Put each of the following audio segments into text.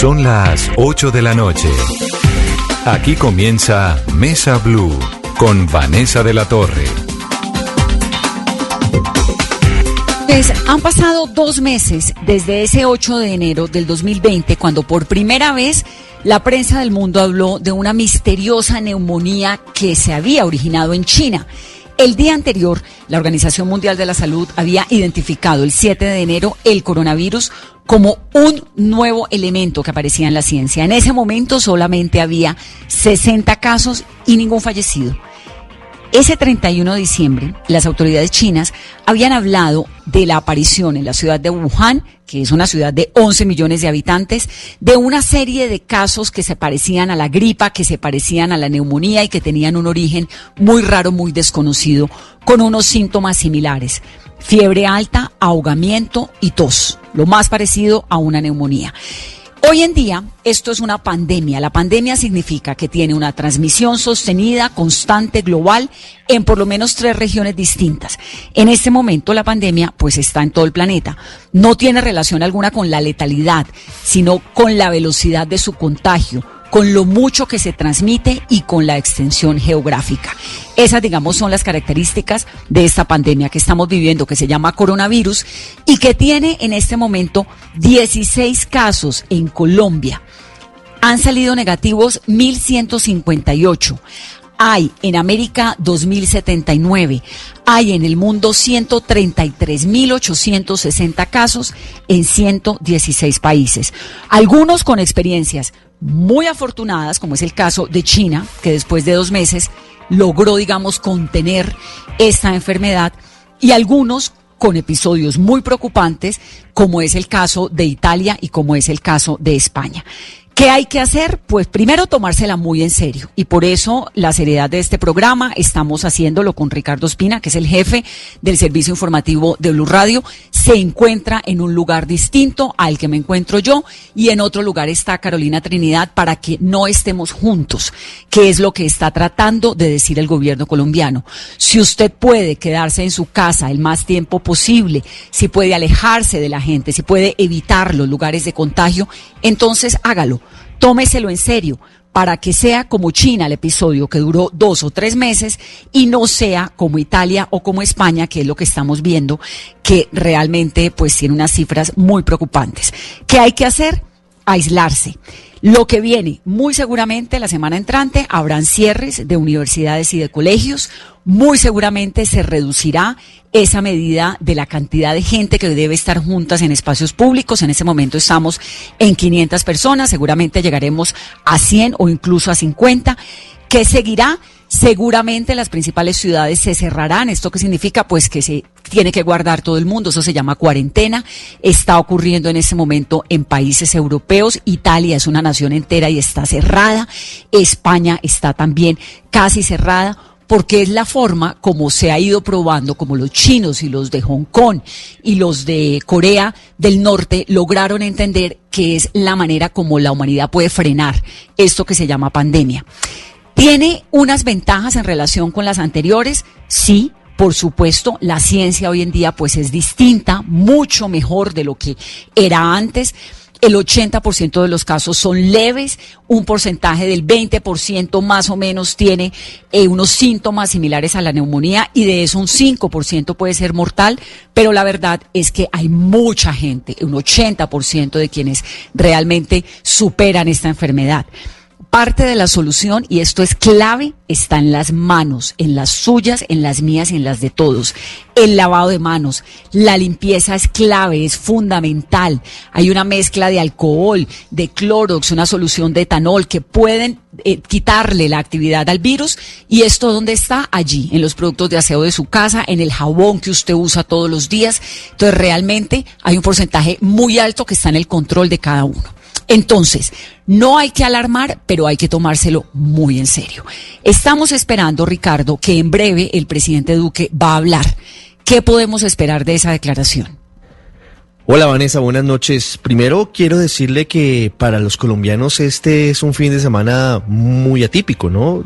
Son las 8 de la noche. Aquí comienza Mesa Blue con Vanessa de la Torre. Pues han pasado dos meses desde ese 8 de enero del 2020, cuando por primera vez la prensa del mundo habló de una misteriosa neumonía que se había originado en China. El día anterior, la Organización Mundial de la Salud había identificado el 7 de enero el coronavirus como un nuevo elemento que aparecía en la ciencia. En ese momento solamente había 60 casos y ningún fallecido. Ese 31 de diciembre, las autoridades chinas habían hablado de la aparición en la ciudad de Wuhan, que es una ciudad de 11 millones de habitantes, de una serie de casos que se parecían a la gripa, que se parecían a la neumonía y que tenían un origen muy raro, muy desconocido, con unos síntomas similares. Fiebre alta, ahogamiento y tos, lo más parecido a una neumonía. Hoy en día esto es una pandemia. La pandemia significa que tiene una transmisión sostenida, constante, global, en por lo menos tres regiones distintas. En este momento la pandemia pues está en todo el planeta. No tiene relación alguna con la letalidad, sino con la velocidad de su contagio con lo mucho que se transmite y con la extensión geográfica. Esas, digamos, son las características de esta pandemia que estamos viviendo, que se llama coronavirus y que tiene en este momento 16 casos en Colombia. Han salido negativos 1.158. Hay en América 2.079. Hay en el mundo 133.860 casos en 116 países. Algunos con experiencias muy afortunadas, como es el caso de China, que después de dos meses logró, digamos, contener esta enfermedad, y algunos con episodios muy preocupantes, como es el caso de Italia y como es el caso de España. ¿Qué hay que hacer? Pues primero tomársela muy en serio. Y por eso la seriedad de este programa estamos haciéndolo con Ricardo Espina, que es el jefe del servicio informativo de Blue Radio. Se encuentra en un lugar distinto al que me encuentro yo y en otro lugar está Carolina Trinidad para que no estemos juntos, que es lo que está tratando de decir el gobierno colombiano. Si usted puede quedarse en su casa el más tiempo posible, si puede alejarse de la gente, si puede evitar los lugares de contagio, entonces hágalo tómeselo en serio para que sea como China el episodio que duró dos o tres meses y no sea como Italia o como España, que es lo que estamos viendo, que realmente pues tiene unas cifras muy preocupantes. ¿Qué hay que hacer? Aislarse. Lo que viene, muy seguramente la semana entrante, habrán cierres de universidades y de colegios, muy seguramente se reducirá esa medida de la cantidad de gente que debe estar juntas en espacios públicos. En ese momento estamos en 500 personas, seguramente llegaremos a 100 o incluso a 50. ¿Qué seguirá? Seguramente las principales ciudades se cerrarán. ¿Esto qué significa? Pues que se tiene que guardar todo el mundo. Eso se llama cuarentena. Está ocurriendo en ese momento en países europeos. Italia es una nación entera y está cerrada. España está también casi cerrada porque es la forma como se ha ido probando, como los chinos y los de Hong Kong y los de Corea del Norte lograron entender que es la manera como la humanidad puede frenar esto que se llama pandemia. ¿Tiene unas ventajas en relación con las anteriores? Sí, por supuesto, la ciencia hoy en día pues es distinta, mucho mejor de lo que era antes. El 80% de los casos son leves, un porcentaje del 20% más o menos tiene eh, unos síntomas similares a la neumonía y de eso un 5% puede ser mortal, pero la verdad es que hay mucha gente, un 80% de quienes realmente superan esta enfermedad parte de la solución, y esto es clave, está en las manos, en las suyas, en las mías y en las de todos. El lavado de manos, la limpieza es clave, es fundamental. Hay una mezcla de alcohol, de clorox, una solución de etanol que pueden eh, quitarle la actividad al virus. ¿Y esto dónde está? Allí, en los productos de aseo de su casa, en el jabón que usted usa todos los días. Entonces, realmente hay un porcentaje muy alto que está en el control de cada uno. Entonces, no hay que alarmar, pero hay que tomárselo muy en serio. Estamos esperando, Ricardo, que en breve el presidente Duque va a hablar. ¿Qué podemos esperar de esa declaración? Hola Vanessa, buenas noches. Primero quiero decirle que para los colombianos este es un fin de semana muy atípico, ¿no?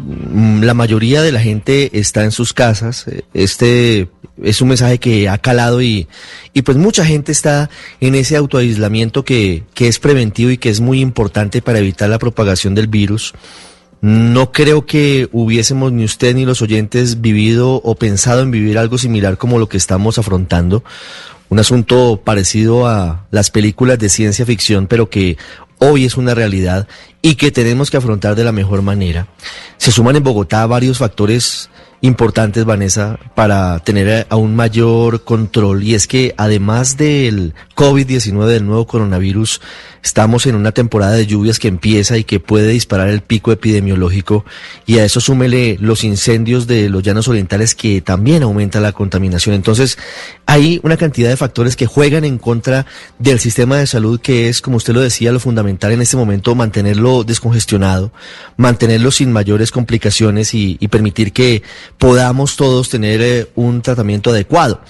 La mayoría de la gente está en sus casas. Este es un mensaje que ha calado y, y pues mucha gente está en ese autoaislamiento que, que es preventivo y que es muy importante para evitar la propagación del virus. No creo que hubiésemos ni usted ni los oyentes vivido o pensado en vivir algo similar como lo que estamos afrontando un asunto parecido a las películas de ciencia ficción, pero que hoy es una realidad y que tenemos que afrontar de la mejor manera. Se suman en Bogotá varios factores importantes, Vanessa, para tener aún mayor control. Y es que además del COVID-19, del nuevo coronavirus, estamos en una temporada de lluvias que empieza y que puede disparar el pico epidemiológico. Y a eso súmele los incendios de los llanos orientales que también aumenta la contaminación. Entonces, hay una cantidad de factores que juegan en contra del sistema de salud que es, como usted lo decía, lo fundamental en este momento, mantenerlo descongestionado, mantenerlo sin mayores complicaciones y, permitir que podamos todos tener eh, un tratamiento adecuado.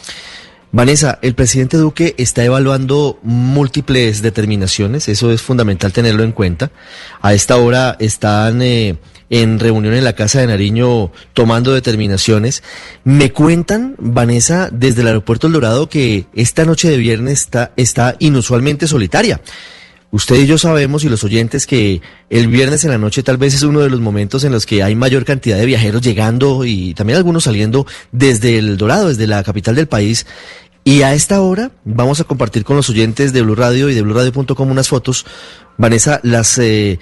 Vanessa, el presidente Duque está evaluando múltiples determinaciones, eso es fundamental tenerlo en cuenta. A esta hora están eh, en reunión en la Casa de Nariño tomando determinaciones. Me cuentan, Vanessa, desde el aeropuerto El Dorado que esta noche de viernes está, está inusualmente solitaria. Usted y yo sabemos y los oyentes que el viernes en la noche tal vez es uno de los momentos en los que hay mayor cantidad de viajeros llegando y también algunos saliendo desde el Dorado, desde la capital del país. Y a esta hora vamos a compartir con los oyentes de Blue Radio y de BlueRadio.com unas fotos. Vanessa, las eh,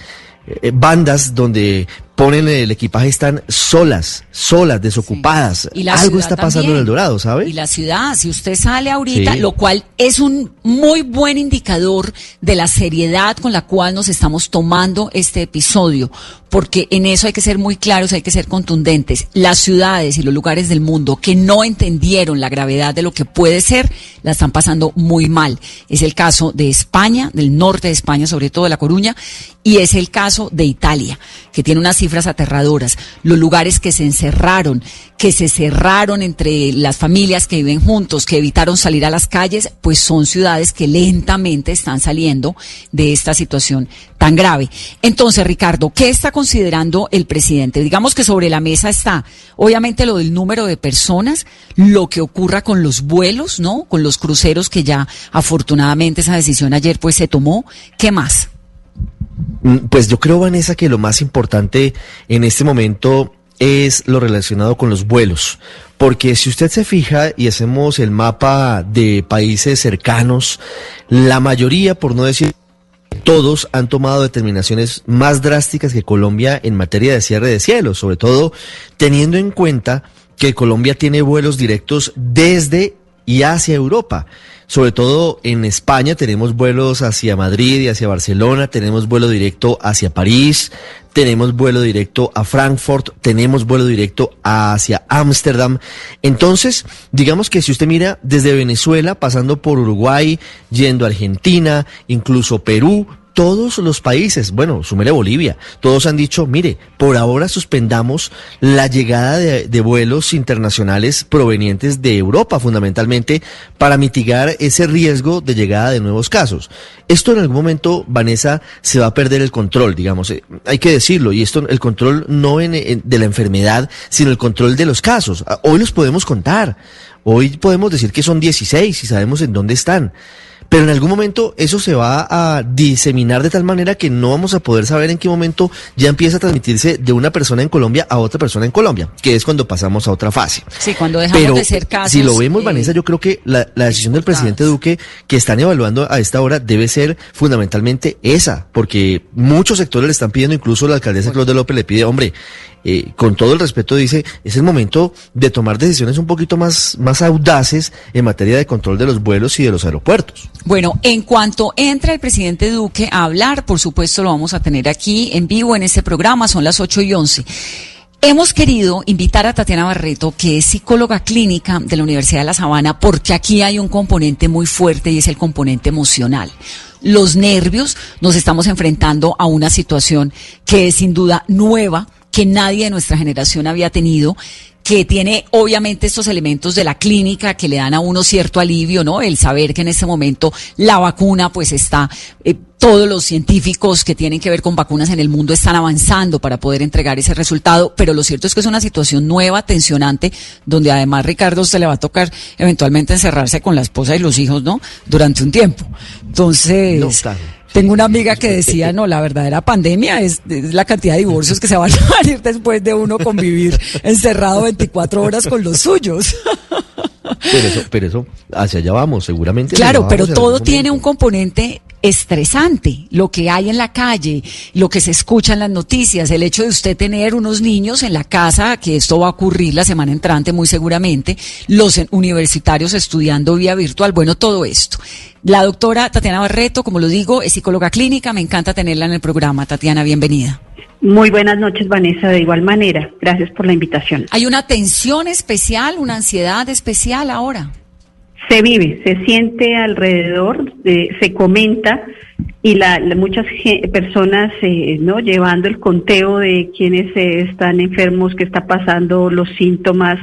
eh, bandas donde ponen el equipaje están solas, solas, desocupadas. Y Algo está pasando en el Dorado, ¿sabe? Y la ciudad, si usted sale ahorita, lo cual es un muy buen indicador de la seriedad con la cual nos estamos tomando este episodio, porque en eso hay que ser muy claros, hay que ser contundentes. Las ciudades y los lugares del mundo que no entendieron la gravedad de lo que puede ser, la están pasando muy mal. Es el caso de España, del norte de España, sobre todo de La Coruña, y es el caso de Italia, que tiene unas cifras aterradoras. Los lugares que se encerraron, que se cerraron entre las familias que viven juntos, que evitaron salir a las calles, pues son ciudades que lentamente están saliendo de esta situación tan grave. Entonces, Ricardo, ¿qué está considerando el presidente? Digamos que sobre la mesa está, obviamente, lo del número de personas, lo que ocurra con los vuelos, ¿no? Con los cruceros que ya, afortunadamente, esa decisión ayer pues se tomó. ¿Qué más? Mm, pues yo creo, Vanessa, que lo más importante en este momento es lo relacionado con los vuelos. Porque si usted se fija y hacemos el mapa de países cercanos, la mayoría, por no decir todos han tomado determinaciones más drásticas que Colombia en materia de cierre de cielos, sobre todo teniendo en cuenta que Colombia tiene vuelos directos desde y hacia Europa. Sobre todo en España tenemos vuelos hacia Madrid y hacia Barcelona, tenemos vuelo directo hacia París, tenemos vuelo directo a Frankfurt, tenemos vuelo directo hacia Ámsterdam. Entonces, digamos que si usted mira desde Venezuela, pasando por Uruguay, yendo a Argentina, incluso Perú, todos los países, bueno, sumere Bolivia, todos han dicho, mire, por ahora suspendamos la llegada de, vuelos internacionales provenientes de Europa, fundamentalmente, para mitigar ese riesgo de llegada de nuevos casos. Esto en algún momento, Vanessa, se va a perder el control, digamos, eh, hay que decirlo, y esto, el control no de la enfermedad, sino el control de los casos. Ah, hoy los podemos contar, hoy podemos decir que son 16 y sabemos en dónde están. Pero en algún momento eso se va a diseminar de tal manera que no vamos a poder saber en qué momento ya empieza a transmitirse de una persona en Colombia a otra persona en Colombia, que es cuando pasamos a otra fase. Sí, cuando dejamos de ser casos. Si lo vemos, Vanessa, yo creo que la, decisión del presidente Duque que están evaluando a esta hora debe ser fundamentalmente esa, porque muchos sectores le están pidiendo, incluso la alcaldesa Claudia López le pide, hombre, eh, con todo el respeto, dice, es el momento de tomar decisiones un poquito más, más audaces en materia de control de los vuelos y de los aeropuertos. Bueno, en cuanto entre el presidente Duque a hablar, por supuesto lo vamos a tener aquí en vivo en este programa, son las 8 y 11. Hemos querido invitar a Tatiana Barreto, que es psicóloga clínica de la Universidad de La Sabana, porque aquí hay un componente muy fuerte y es el componente emocional. Los nervios, nos estamos enfrentando a una situación que es sin duda nueva, que nadie de nuestra generación había tenido, que tiene obviamente estos elementos de la clínica que le dan a uno cierto alivio, ¿no? El saber que en este momento la vacuna pues está, eh, todos los científicos que tienen que ver con vacunas en el mundo están avanzando para poder entregar ese resultado, pero lo cierto es que es una situación nueva, tensionante, donde además Ricardo se le va a tocar eventualmente encerrarse con la esposa y los hijos, ¿no? Durante un tiempo. Entonces... Tengo una amiga que decía, no, la verdadera pandemia es, la cantidad de divorcios que se van a salir después de uno convivir encerrado 24 horas con los suyos. Pero eso, pero eso, hacia allá vamos, seguramente. Claro, pero todo tiene un componente estresante, lo que hay en la calle, lo que se escucha en las noticias, el hecho de usted tener unos niños en la casa, que esto va a ocurrir la semana entrante muy seguramente, los universitarios estudiando vía virtual, bueno, todo esto. La doctora Tatiana Barreto, como lo digo, es psicóloga clínica, me encanta tenerla en el programa. Tatiana, bienvenida. Muy buenas noches, Vanessa, de igual manera. Gracias por la invitación. ¿Hay una tensión especial, una ansiedad especial ahora? Se vive, se siente alrededor, se comenta y la, muchas personas eh, no llevando el conteo de quienes eh, están enfermos, qué está pasando, los síntomas.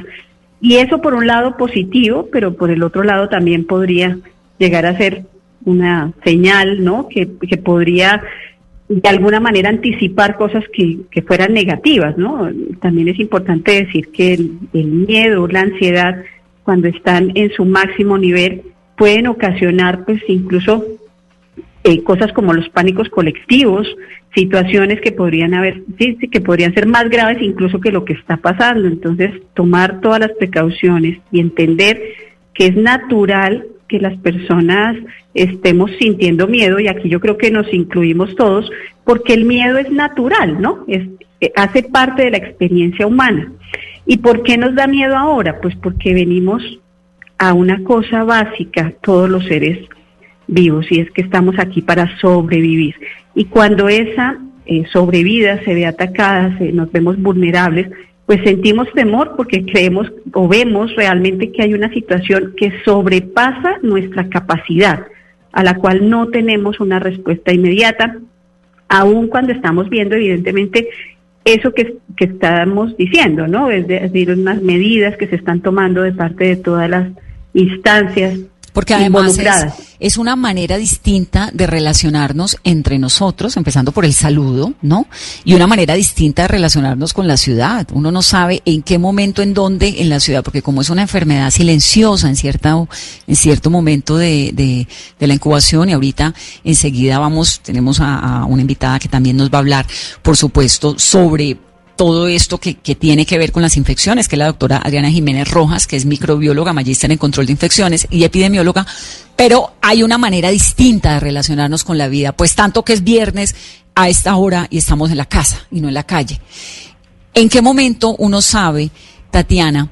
Y eso por un lado positivo, pero por el otro lado también podría llegar a ser una señal, ¿no? Que, que podría de alguna manera anticipar cosas que, que, fueran negativas, ¿no? También es importante decir que el, miedo, la ansiedad, cuando están en su máximo nivel, pueden ocasionar, pues, incluso eh, cosas como los pánicos colectivos, situaciones que podrían haber, sí, que podrían ser más graves incluso que lo que está pasando. Entonces, tomar todas las precauciones y entender que es natural que las personas estemos sintiendo miedo y aquí yo creo que nos incluimos todos porque el miedo es natural, ¿no? Es, eh, hace parte de la experiencia humana. ¿Y por qué nos da miedo ahora? Pues porque venimos a una cosa básica todos los seres vivos y es que estamos aquí para sobrevivir. Y cuando esa eh, sobrevida se ve atacada, se, nos vemos vulnerables, pues sentimos temor porque creemos o vemos realmente que hay una situación que sobrepasa nuestra capacidad, a la cual no tenemos una respuesta inmediata, aun cuando estamos viendo evidentemente eso que, que estamos diciendo, ¿no? Es decir, unas medidas que se están tomando de parte de todas las instancias porque además es, una manera distinta de relacionarnos entre nosotros, empezando por el saludo, ¿no? Y una manera distinta de relacionarnos con la ciudad. Uno no sabe en qué momento, en dónde en la ciudad, porque como es una enfermedad silenciosa en, cierta, en cierto momento de, de, de la incubación y ahorita enseguida vamos, tenemos a, a una invitada que también nos va a hablar, por supuesto, sobre todo esto que, tiene que ver con las infecciones, que es la doctora Adriana Jiménez Rojas, que es microbióloga, magíster en control de infecciones y epidemióloga, pero hay una manera distinta de relacionarnos con la vida, pues tanto que es viernes a esta hora y estamos en la casa y no en la calle. ¿En qué momento uno sabe, Tatiana,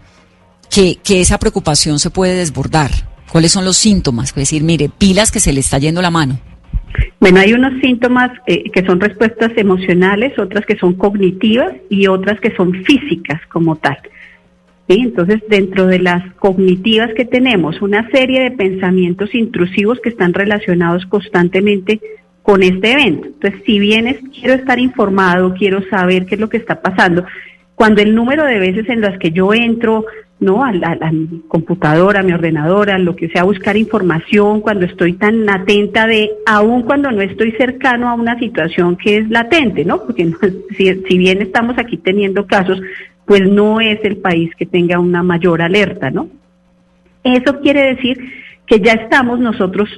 que, que esa preocupación se puede desbordar? ¿Cuáles son los síntomas? Es decir, mire, pilas que se le está yendo la mano. Bueno, hay unos síntomas eh, que son respuestas emocionales, otras que son cognitivas y otras que son físicas como tal. Entonces, dentro de las cognitivas que tenemos, una serie de pensamientos intrusivos que están relacionados constantemente con este evento. Entonces, si bien quiero estar informado, quiero saber qué es lo que está pasando, cuando el número de veces en las que yo entro ¿no? A, la, mi computadora, a mi ordenadora, lo que sea, buscar información cuando estoy tan atenta de, aun cuando no estoy cercano a una situación que es latente, ¿no? Porque si, si, bien estamos aquí teniendo casos, pues no es el país que tenga una mayor alerta, ¿no? Eso quiere decir que ya estamos nosotros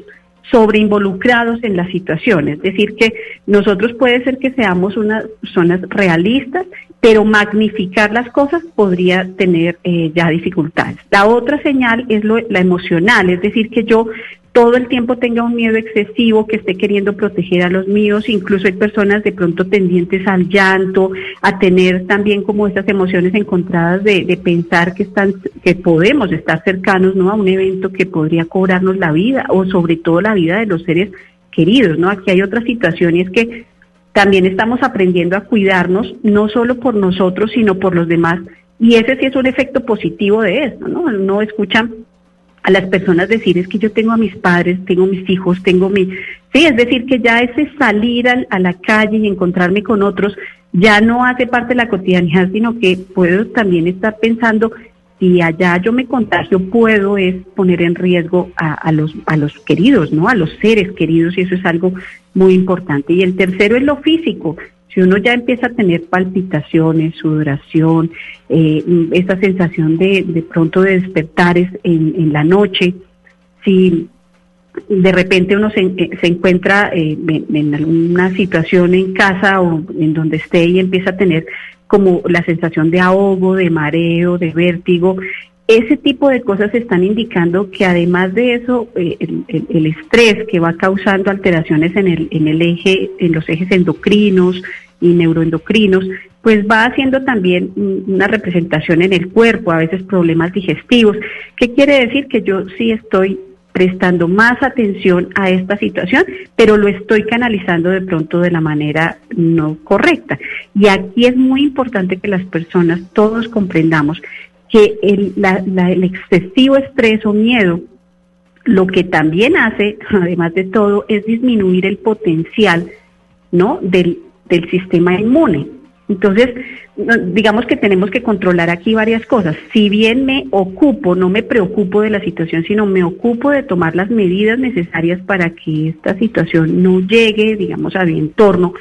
sobreinvolucrados en la situación, es decir, que nosotros puede ser que seamos unas personas realistas pero magnificar las cosas podría tener eh, ya dificultades. La otra señal es lo, la emocional, es decir, que yo todo el tiempo tenga un miedo excesivo, que esté queriendo proteger a los míos, incluso hay personas de pronto tendientes al llanto, a tener también como estas emociones encontradas de, de pensar que están, que podemos estar cercanos ¿no? a un evento que podría cobrarnos la vida, o sobre todo la vida de los seres queridos, ¿no? Aquí hay otra situación y es que también estamos aprendiendo a cuidarnos, no solo por nosotros, sino por los demás. Y ese sí es un efecto positivo de esto, ¿no? No escuchan a las personas decir es que yo tengo a mis padres, tengo mis hijos, tengo mi... Sí, es decir, que ya ese salir a la calle y encontrarme con otros ya no hace parte de la cotidianidad, sino que puedo también estar pensando si allá yo me contagio, puedo es poner en riesgo a, a, los, a los queridos, ¿no? A los seres queridos, y eso es algo muy importante. Y el tercero es lo físico. Si uno ya empieza a tener palpitaciones, sudoración, eh, esa sensación de, de pronto de despertar en, en la noche, si de repente uno se, eh, se encuentra eh, en, alguna situación en casa o en donde esté y empieza a tener como la sensación de ahogo, de mareo, de vértigo, ese tipo de cosas están indicando que además de eso, eh, el, estrés que va causando alteraciones en el, en el eje, en los ejes endocrinos y neuroendocrinos, pues va haciendo también una representación en el cuerpo, a veces problemas digestivos. ¿Qué quiere decir? Que yo sí estoy prestando más atención a esta situación, pero lo estoy canalizando de pronto de la manera no correcta. Y aquí es muy importante que las personas, todos comprendamos que el, el excesivo estrés o miedo lo que también hace, además de todo, es disminuir el potencial ¿no? del, del sistema inmune. Entonces, digamos que tenemos que controlar aquí varias cosas. Si bien me ocupo, no me preocupo de la situación, sino me ocupo de tomar las medidas necesarias para que esta situación no llegue, digamos, a mi entorno,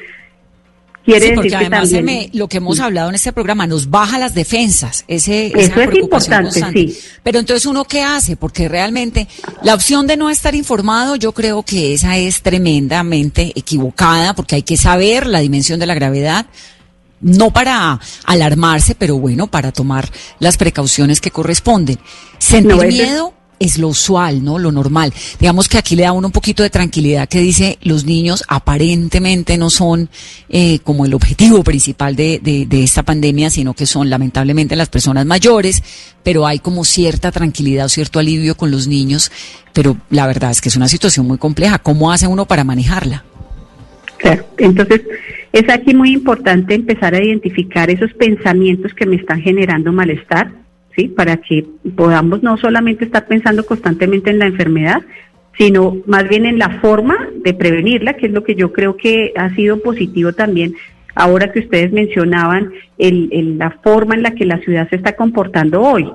Quiere sí, porque además lo que hemos hablado en este programa nos baja las defensas. Ese, Eso es importante, sí. Pero entonces uno qué hace, porque realmente la opción de no estar informado, yo creo que esa es tremendamente equivocada, porque hay que saber la dimensión de la gravedad, no para alarmarse, pero bueno, para tomar las precauciones que corresponden. Sentir miedo es lo usual, ¿no? Lo normal. Digamos que aquí le da uno un poquito de tranquilidad que dice los niños aparentemente no son eh, como el objetivo principal de, de, de, esta pandemia, sino que son lamentablemente las personas mayores, pero hay como cierta tranquilidad o cierto alivio con los niños, pero la verdad es que es una situación muy compleja. ¿Cómo hace uno para manejarla? Claro, entonces es aquí muy importante empezar a identificar esos pensamientos que me están generando malestar Para que podamos no solamente estar pensando constantemente en la enfermedad, sino más bien en la forma de prevenirla, que es lo que yo creo que ha sido positivo también ahora que ustedes mencionaban el, la forma en la que la ciudad se está comportando hoy.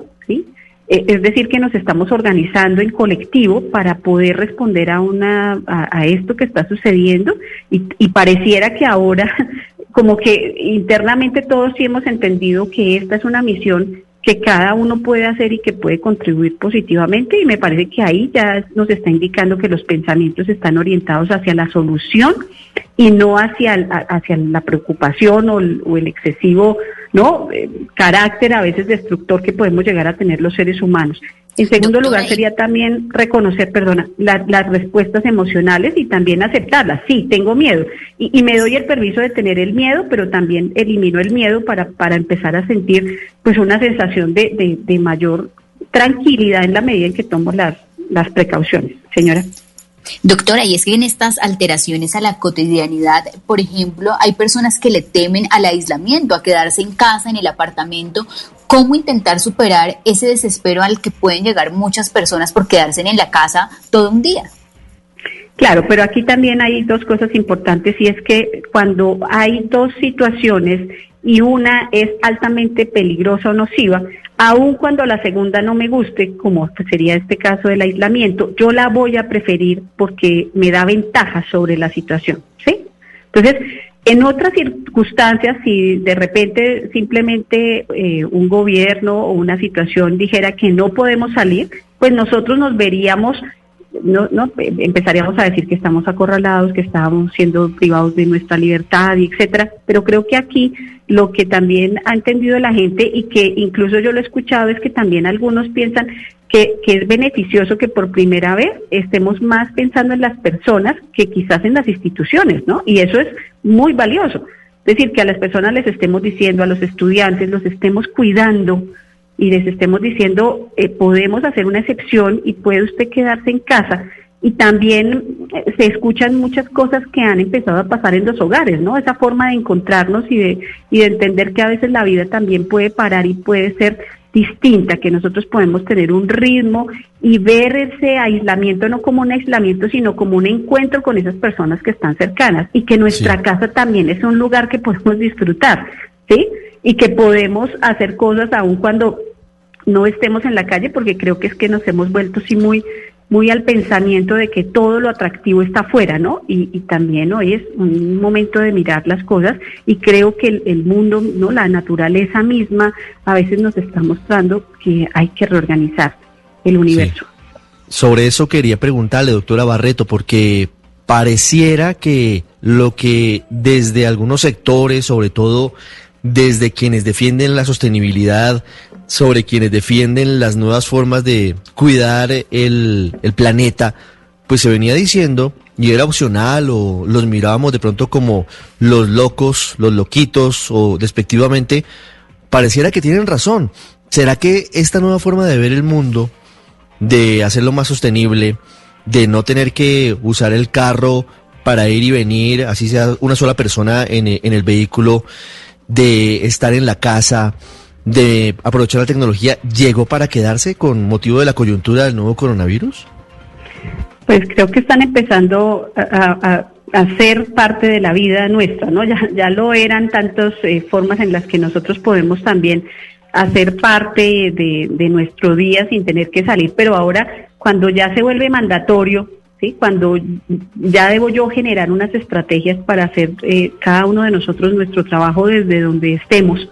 Eh, es decir, que nos estamos organizando en colectivo para poder responder a, una, a, esto que está sucediendo y, y, pareciera que ahora como que internamente todos sí hemos entendido que esta es una misión que cada uno puede hacer y que puede contribuir positivamente y me parece que ahí ya nos está indicando que los pensamientos están orientados hacia la solución y no hacia, hacia la preocupación o el, excesivo no eh, carácter a veces destructor que podemos llegar a tener los seres humanos. En segundo lugar, sería también reconocer, perdona, las respuestas emocionales y también aceptarlas. Sí, tengo miedo y, me doy el permiso de tener el miedo, pero también elimino el miedo para, para empezar a sentir pues una sensación de, de, de mayor tranquilidad en la medida en que tomo las, las precauciones. Señora. Doctora, y es que en estas alteraciones a la cotidianidad, por ejemplo, hay personas que le temen al aislamiento, a quedarse en casa, en el apartamento. ¿Cómo intentar superar ese desespero al que pueden llegar muchas personas por quedarse en la casa todo un día? Claro, pero aquí también hay dos cosas importantes y es que cuando hay dos situaciones y una es altamente peligrosa o nociva, aun cuando la segunda no me guste, como sería este caso del aislamiento, yo la voy a preferir porque me da ventaja sobre la situación, ¿sí? Entonces, en otras circunstancias, si de repente simplemente eh, un gobierno o una situación dijera que no podemos salir, pues nosotros nos veríamos no, no empezaríamos a decir que estamos acorralados, que estamos siendo privados de nuestra libertad, y etcétera. Pero creo que aquí lo que también ha entendido la gente y que incluso yo lo he escuchado es que también algunos piensan que, que es beneficioso que por primera vez estemos más pensando en las personas que quizás en las instituciones, ¿no? Y eso es muy valioso. Es decir, que a las personas les estemos diciendo, a los estudiantes, los estemos cuidando y les estemos diciendo, eh, podemos hacer una excepción y puede usted quedarse en casa. Y también eh, se escuchan muchas cosas que han empezado a pasar en los hogares, ¿no? Esa forma de encontrarnos y de, y de entender que a veces la vida también puede parar y puede ser distinta, que nosotros podemos tener un ritmo y ver ese aislamiento no como un aislamiento, sino como un encuentro con esas personas que están cercanas y que nuestra casa también es un lugar que podemos disfrutar, ¿sí? Y que podemos hacer cosas aun cuando no estemos en la calle, porque creo que es que nos hemos vuelto sí muy muy al pensamiento de que todo lo atractivo está afuera, ¿no? Y, también hoy es un momento de mirar las cosas y creo que el, mundo, ¿no? La naturaleza misma a veces nos está mostrando que hay que reorganizar el universo. Sobre eso quería preguntarle, doctora Barreto, porque pareciera que lo que desde algunos sectores, sobre todo desde quienes defienden la sostenibilidad, sobre quienes defienden las nuevas formas de cuidar el, planeta, pues se venía diciendo y era opcional o los mirábamos de pronto como los locos, los loquitos o despectivamente, pareciera que tienen razón. ¿Será que esta nueva forma de ver el mundo, de hacerlo más sostenible, de no tener que usar el carro para ir y venir, así sea una sola persona en, en el vehículo, de estar en la casa, de aprovechar la tecnología llegó para quedarse con motivo de la coyuntura del nuevo coronavirus? Pues creo que están empezando a, ser parte de la vida nuestra, ¿no? Ya, ya lo eran tantas eh, formas en las que nosotros podemos también hacer parte de, de, nuestro día sin tener que salir, pero ahora cuando ya se vuelve mandatorio, Cuando ya debo yo generar unas estrategias para hacer eh, cada uno de nosotros nuestro trabajo desde donde estemos,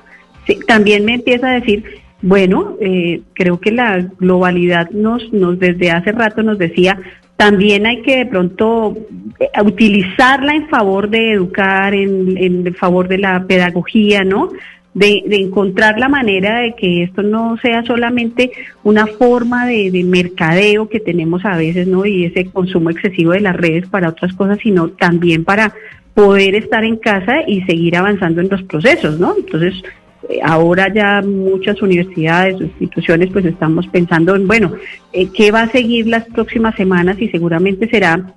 también me empieza a decir, bueno, eh, creo que la globalidad nos, nos desde hace rato nos decía, también hay que de pronto eh, utilizarla en favor de educar, en, en favor de la pedagogía, ¿no? De, de, encontrar la manera de que esto no sea solamente una forma de, de, mercadeo que tenemos a veces, ¿no? Y ese consumo excesivo de las redes para otras cosas, sino también para poder estar en casa y seguir avanzando en los procesos, ¿no? Entonces, eh, ahora ya muchas universidades instituciones pues estamos pensando en, bueno, eh, ¿qué va a seguir las próximas semanas? Y seguramente será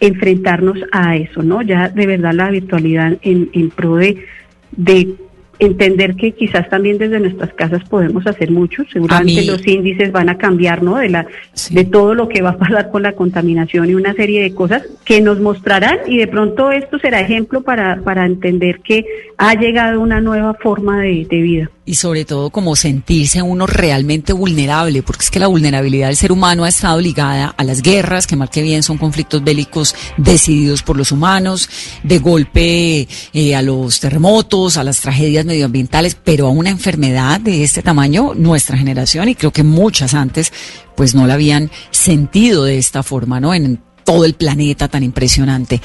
enfrentarnos a eso, ¿no? Ya de verdad la virtualidad en, en pro de entender que quizás también desde nuestras casas podemos hacer mucho. Seguramente los índices van a cambiar, ¿no? De la de todo lo que va a pasar con la contaminación y una serie de cosas que nos mostrarán y de pronto esto será ejemplo para para entender que ha llegado una nueva forma de, de vida y sobre todo como sentirse uno realmente vulnerable, porque es que la vulnerabilidad del ser humano ha estado ligada a las guerras, que mal que bien son conflictos bélicos decididos por los humanos, de golpe eh, a los terremotos, a las tragedias medioambientales, pero a una enfermedad de este tamaño, nuestra generación, y creo que muchas antes, pues no la habían sentido de esta forma, ¿no? En todo el planeta tan impresionante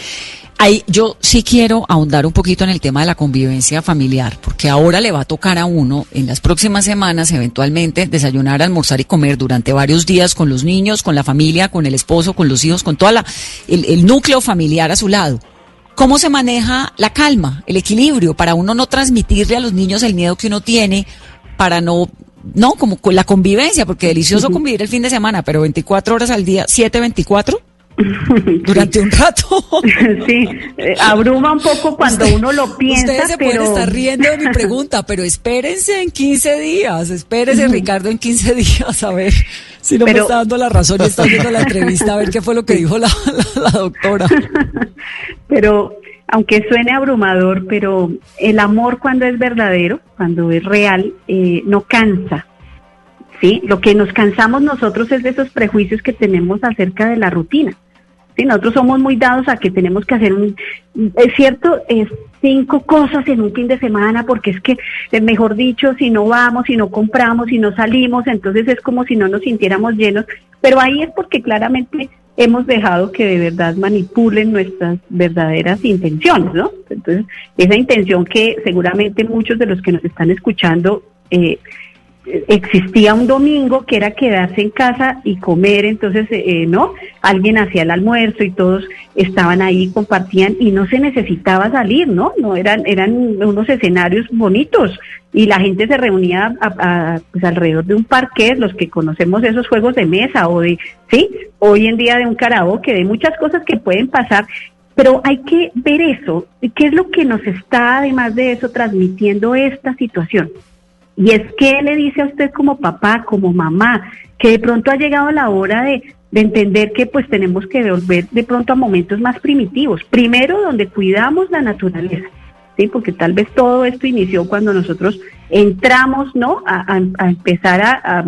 yo sí quiero ahondar un poquito en el tema de la convivencia familiar, porque ahora le va a tocar a uno en las próximas semanas eventualmente desayunar, almorzar y comer durante varios días con los niños, con la familia, con el esposo, con los hijos, con toda la el, núcleo familiar a su lado. ¿Cómo se maneja la calma, el equilibrio para uno no transmitirle a los niños el miedo que uno tiene, para no no, como con la convivencia, porque delicioso convivir el fin de semana, pero 24 horas al día, 7, 24 durante un rato. sí, eh, abruma un poco cuando uno lo piensa. Ustedes se pueden estar riendo de mi pregunta, pero espérense en 15 días, espérense Ricardo en 15 días a ver si no me está dando la razón y está viendo la entrevista a ver qué fue lo que dijo la, doctora. Pero aunque suene abrumador, pero el amor cuando es verdadero, cuando es real, eh, no cansa. ¿sí? Lo que nos cansamos nosotros es de esos prejuicios que tenemos acerca de la rutina. ¿Sí? Nosotros somos muy dados a que tenemos que hacer un, es cierto, es cinco cosas en un fin de semana, porque es que, eh, mejor dicho, si no vamos, si no compramos, si no salimos, entonces es como si no nos sintiéramos llenos, pero ahí es porque claramente hemos dejado que de verdad manipulen nuestras verdaderas intenciones, ¿no? Entonces, esa intención que seguramente muchos de los que nos están escuchando eh, existía un domingo que era quedarse en casa y comer, entonces, eh, ¿no? Alguien hacía el almuerzo y todos estaban ahí, compartían y no se necesitaba salir, ¿no? No eran, eran unos escenarios bonitos y la gente se reunía pues alrededor de un parque, los que conocemos esos juegos de mesa o de, sí, hoy en día de un karaoke, de muchas cosas que pueden pasar pero hay que ver eso, qué es lo que nos está, además de eso, transmitiendo esta situación. Y es que le dice a usted como papá, como mamá, que de pronto ha llegado la hora de, de entender que pues tenemos que volver de pronto a momentos más primitivos. Primero, donde cuidamos la naturaleza, ¿sí? Porque tal vez todo esto inició cuando nosotros entramos, ¿no? A, empezar a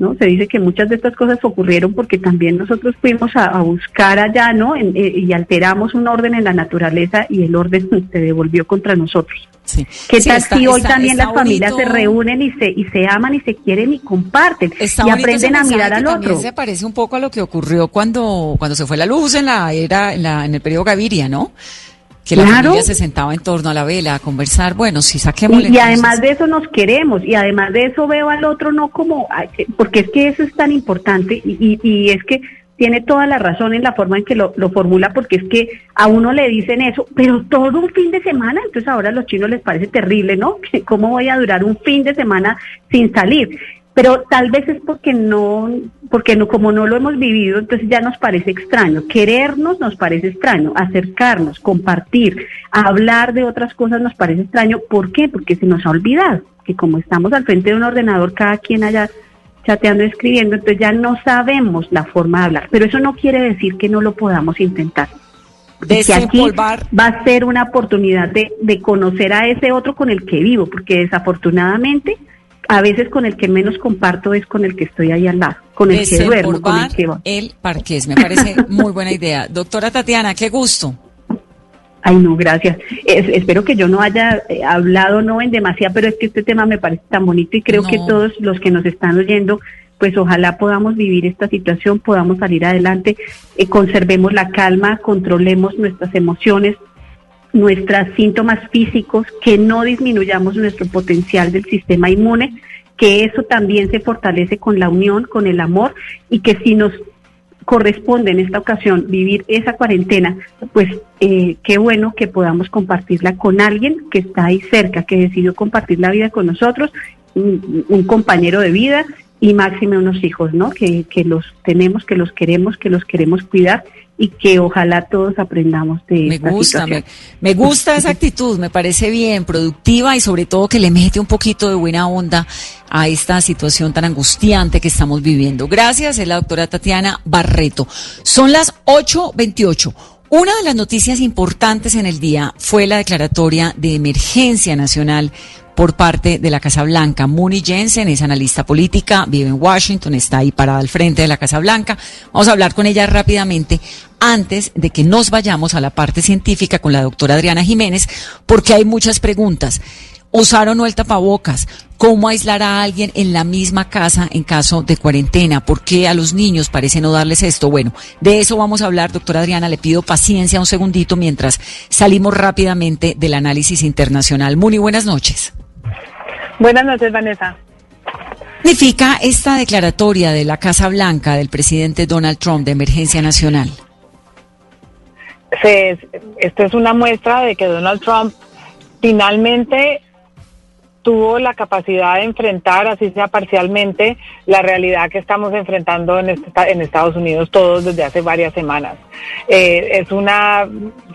¿no? Se dice que muchas de estas cosas ocurrieron porque también nosotros fuimos a, buscar allá, ¿no? Eh, y alteramos un orden en la naturaleza y el orden se devolvió contra nosotros. Sí. ¿Qué tal si hoy también las familias se reúnen y se y se aman y se quieren y comparten y aprenden a mirar al otro? se parece un poco a lo que ocurrió cuando cuando se fue la luz en la era en, la, en el periodo Gaviria, ¿no? que la familia se sentaba en torno a la vela a conversar. Bueno, si saquemos. Y, y además de eso nos queremos y además de eso veo al otro no como, porque es que eso es tan importante y, y, es que tiene toda la razón en la forma en que lo, lo, formula, porque es que a uno le dicen eso, pero todo un fin de semana, entonces ahora a los chinos les parece terrible, ¿no? ¿Cómo voy a durar un fin de semana sin salir? pero tal vez es porque no, porque no, como no lo hemos vivido, entonces ya nos parece extraño. Querernos nos parece extraño, acercarnos, compartir, hablar de otras cosas nos parece extraño. ¿Por qué? Porque se nos ha olvidado que como estamos al frente de un ordenador, cada quien allá chateando, escribiendo, entonces ya no sabemos la forma de hablar. Pero eso no quiere decir que no lo podamos intentar. De que aquí va a ser una oportunidad de, de conocer a ese otro con el que vivo, porque desafortunadamente a veces con el que menos comparto es con el que estoy ahí al lado, con el que duermo, con el que va. El parqués, me parece muy buena idea. Doctora Tatiana, qué gusto. Ay, no, gracias. espero que yo no haya eh, hablado no en demasiado, pero es que este tema me parece tan bonito y creo que todos los que nos están oyendo, pues ojalá podamos vivir esta situación, podamos salir adelante, eh, conservemos la calma, controlemos nuestras emociones, nuestros síntomas físicos, que no disminuyamos nuestro potencial del sistema inmune, que eso también se fortalece con la unión, con el amor y que si nos corresponde en esta ocasión vivir esa cuarentena, pues eh, qué bueno que podamos compartirla con alguien que está ahí cerca, que decidió compartir la vida con nosotros, un, compañero de vida y máxime unos hijos, ¿no? Que, que los tenemos, que los queremos, que los queremos cuidar y que ojalá todos aprendamos de me gusta me, gusta esa actitud me parece bien productiva y sobre todo que le mete un poquito de buena onda a esta situación tan angustiante que estamos viviendo. Gracias es la doctora Tatiana Barreto. Son las 8.28 una de las noticias importantes en el día fue la declaratoria de emergencia nacional por parte de la Casa Blanca. Mooney Jensen es analista política, vive en Washington, está ahí parada al frente de la Casa Blanca. Vamos a hablar con ella rápidamente antes de que nos vayamos a la parte científica con la doctora Adriana Jiménez, porque hay muchas preguntas. ¿Usar o no el tapabocas? ¿Cómo aislar a alguien en la misma casa en caso de cuarentena? ¿Por qué a los niños parece no darles esto? Bueno, de eso vamos a hablar, doctora Adriana. Le pido paciencia un segundito mientras salimos rápidamente del análisis internacional. Muy buenas noches. Buenas noches, Vanessa. significa esta declaratoria de la Casa Blanca del presidente Donald Trump de emergencia nacional? esto es una muestra de que Donald Trump finalmente tuvo la capacidad de enfrentar, así sea parcialmente, la realidad que estamos enfrentando en, este, Estados Unidos todos desde hace varias semanas. Eh, es una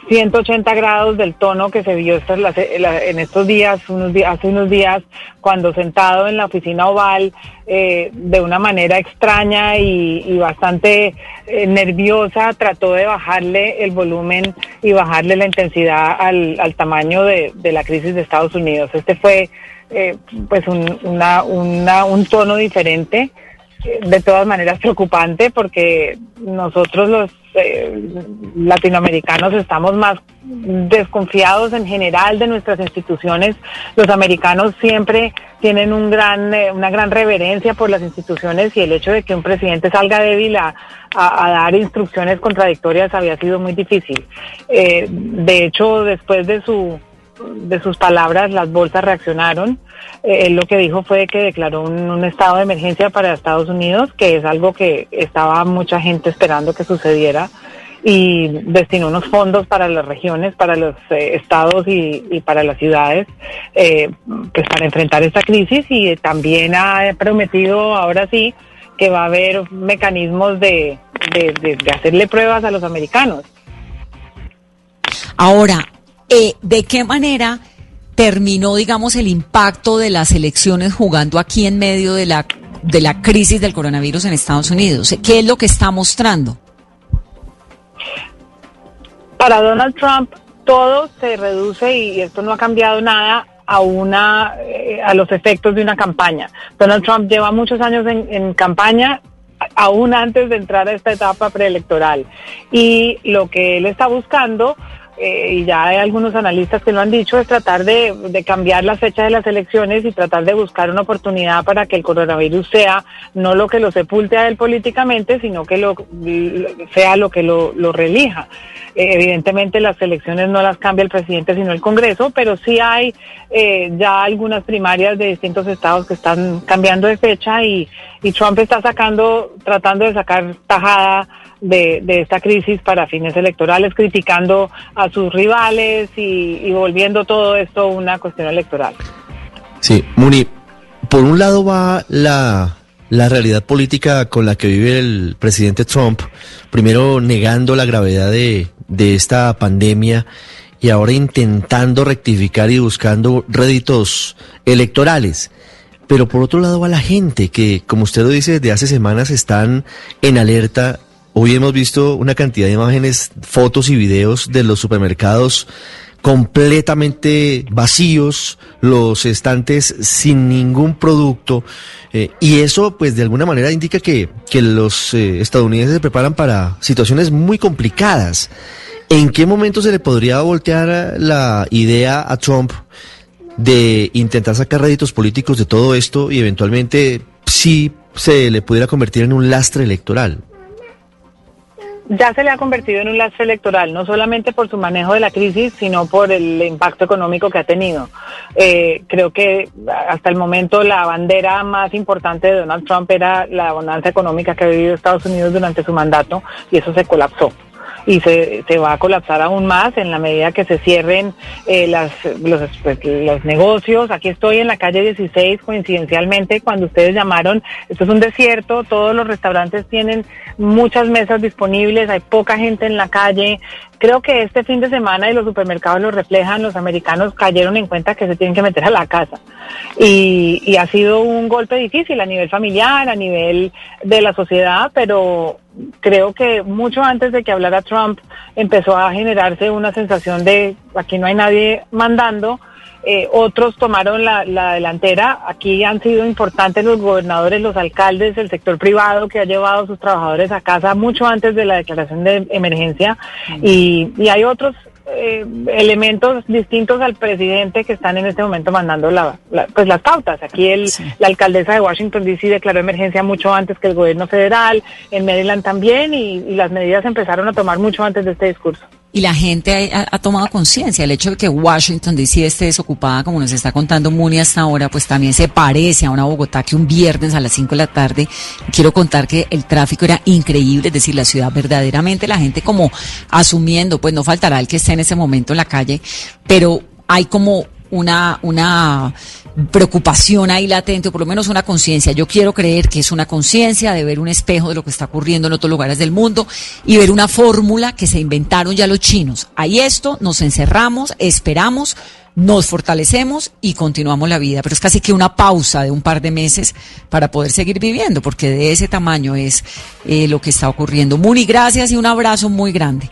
180 grados del tono que se vio en estos días, unos días, hace unos días, cuando sentado en la oficina oval, eh, de una manera extraña y, bastante eh, nerviosa, trató de bajarle el volumen y bajarle la intensidad al, tamaño de, la crisis de Estados Unidos. Este fue eh, pues un, una, un tono diferente, de todas maneras preocupante porque nosotros los eh, latinoamericanos estamos más desconfiados en general de nuestras instituciones. Los americanos siempre tienen un gran, eh, una gran reverencia por las instituciones y el hecho de que un presidente salga débil a, dar instrucciones contradictorias había sido muy difícil. de hecho, después de su de sus palabras, las bolsas reaccionaron. Eh, él lo que dijo fue que declaró un, estado de emergencia para Estados Unidos, que es algo que estaba mucha gente esperando que sucediera, y destinó unos fondos para las regiones, para los eh, estados y, para las ciudades, eh, pues para enfrentar esta crisis y también ha prometido ahora sí que va a haber mecanismos de, de hacerle pruebas a los americanos. Ahora, eh, ¿de qué manera terminó, digamos, el impacto de las elecciones jugando aquí en medio de la, de la crisis del coronavirus en Estados Unidos? ¿Qué es lo que está mostrando? Para Donald Trump todo se reduce y esto no ha cambiado nada a una eh, a los efectos de una campaña. Donald Trump lleva muchos años en, en campaña aún antes de entrar a esta etapa preelectoral y lo que él está buscando eh, y ya hay algunos analistas que lo han dicho, es tratar de, cambiar las fechas de las elecciones y tratar de buscar una oportunidad para que el coronavirus sea no lo que lo sepulte a él políticamente, sino que lo, sea lo que lo, lo relija. Eh, evidentemente las elecciones no las cambia el presidente, sino el Congreso, pero sí hay eh, ya algunas primarias de distintos estados que están cambiando de fecha y, y Trump está sacando, tratando de sacar tajada de, de, esta crisis para fines electorales, criticando a sus rivales y, y, volviendo todo esto una cuestión electoral. Sí, Muni, por un lado va la, la realidad política con la que vive el presidente Trump, primero negando la gravedad de, de esta pandemia y ahora intentando rectificar y buscando réditos electorales. Pero por otro lado va la gente que, como usted lo dice, desde hace semanas están en alerta Hoy hemos visto una cantidad de imágenes, fotos y videos de los supermercados completamente vacíos, los estantes sin ningún producto. Eh, y eso, pues, de alguna manera indica que, que los eh, estadounidenses se preparan para situaciones muy complicadas. ¿En qué momento se le podría voltear la idea a Trump de intentar sacar réditos políticos de todo esto y eventualmente sí se le pudiera convertir en un lastre electoral? Ya se le ha convertido en un lastre electoral, no solamente por su manejo de la crisis, sino por el impacto económico que ha tenido. Eh, creo que hasta el momento la bandera más importante de Donald Trump era la bonanza económica que ha vivido Estados Unidos durante su mandato y eso se colapsó y se, se va a colapsar aún más en la medida que se cierren eh, las, los, pues, los negocios. Aquí estoy en la calle 16, coincidencialmente, cuando ustedes llamaron, esto es un desierto, todos los restaurantes tienen muchas mesas disponibles, hay poca gente en la calle, creo que este fin de semana y los supermercados lo reflejan, los americanos cayeron en cuenta que se tienen que meter a la casa. Y, y, ha sido un golpe difícil a nivel familiar, a nivel de la sociedad, pero creo que mucho antes de que hablara Trump empezó a generarse una sensación de aquí no hay nadie mandando. Eh, otros tomaron la, la, delantera. Aquí han sido importantes los gobernadores, los alcaldes, el sector privado que ha llevado a sus trabajadores a casa mucho antes de la declaración de emergencia. Y, y hay otros eh, elementos distintos al presidente que están en este momento mandando la, la, pues las pautas. Aquí el, sí. la alcaldesa de Washington D.C. declaró emergencia mucho antes que el gobierno federal, en Maryland también, y, y las medidas empezaron a tomar mucho antes de este discurso y la gente ha, tomado conciencia. El hecho de que Washington DC esté desocupada, como nos está contando Muni hasta ahora, pues también se parece a una Bogotá que un viernes a las 5 de la tarde, quiero contar que el tráfico era increíble, es decir, la ciudad verdaderamente, la gente como asumiendo, pues no faltará el que esté en ese momento en la calle, pero hay como una, una preocupación ahí latente, o por lo menos una conciencia. Yo quiero creer que es una conciencia de ver un espejo de lo que está ocurriendo en otros lugares del mundo y ver una fórmula que se inventaron ya los chinos. Hay esto, nos encerramos, esperamos, nos fortalecemos y continuamos la vida. Pero es casi que una pausa de un par de meses para poder seguir viviendo, porque de ese tamaño es eh, lo que está ocurriendo. Muni, gracias y un abrazo muy grande.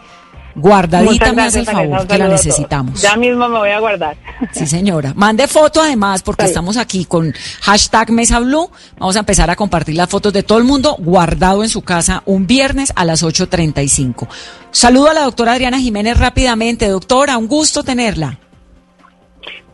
Guardadita me hace el favor, que la necesitamos. Ya mismo me voy a guardar. Sí, señora. Mande foto además, porque estamos aquí con hashtag Mesa Blue. Vamos a empezar a compartir las fotos de todo el mundo guardado en su casa un viernes a las 8.35. Saludo a la doctora Adriana Jiménez rápidamente. Doctora, un gusto tenerla.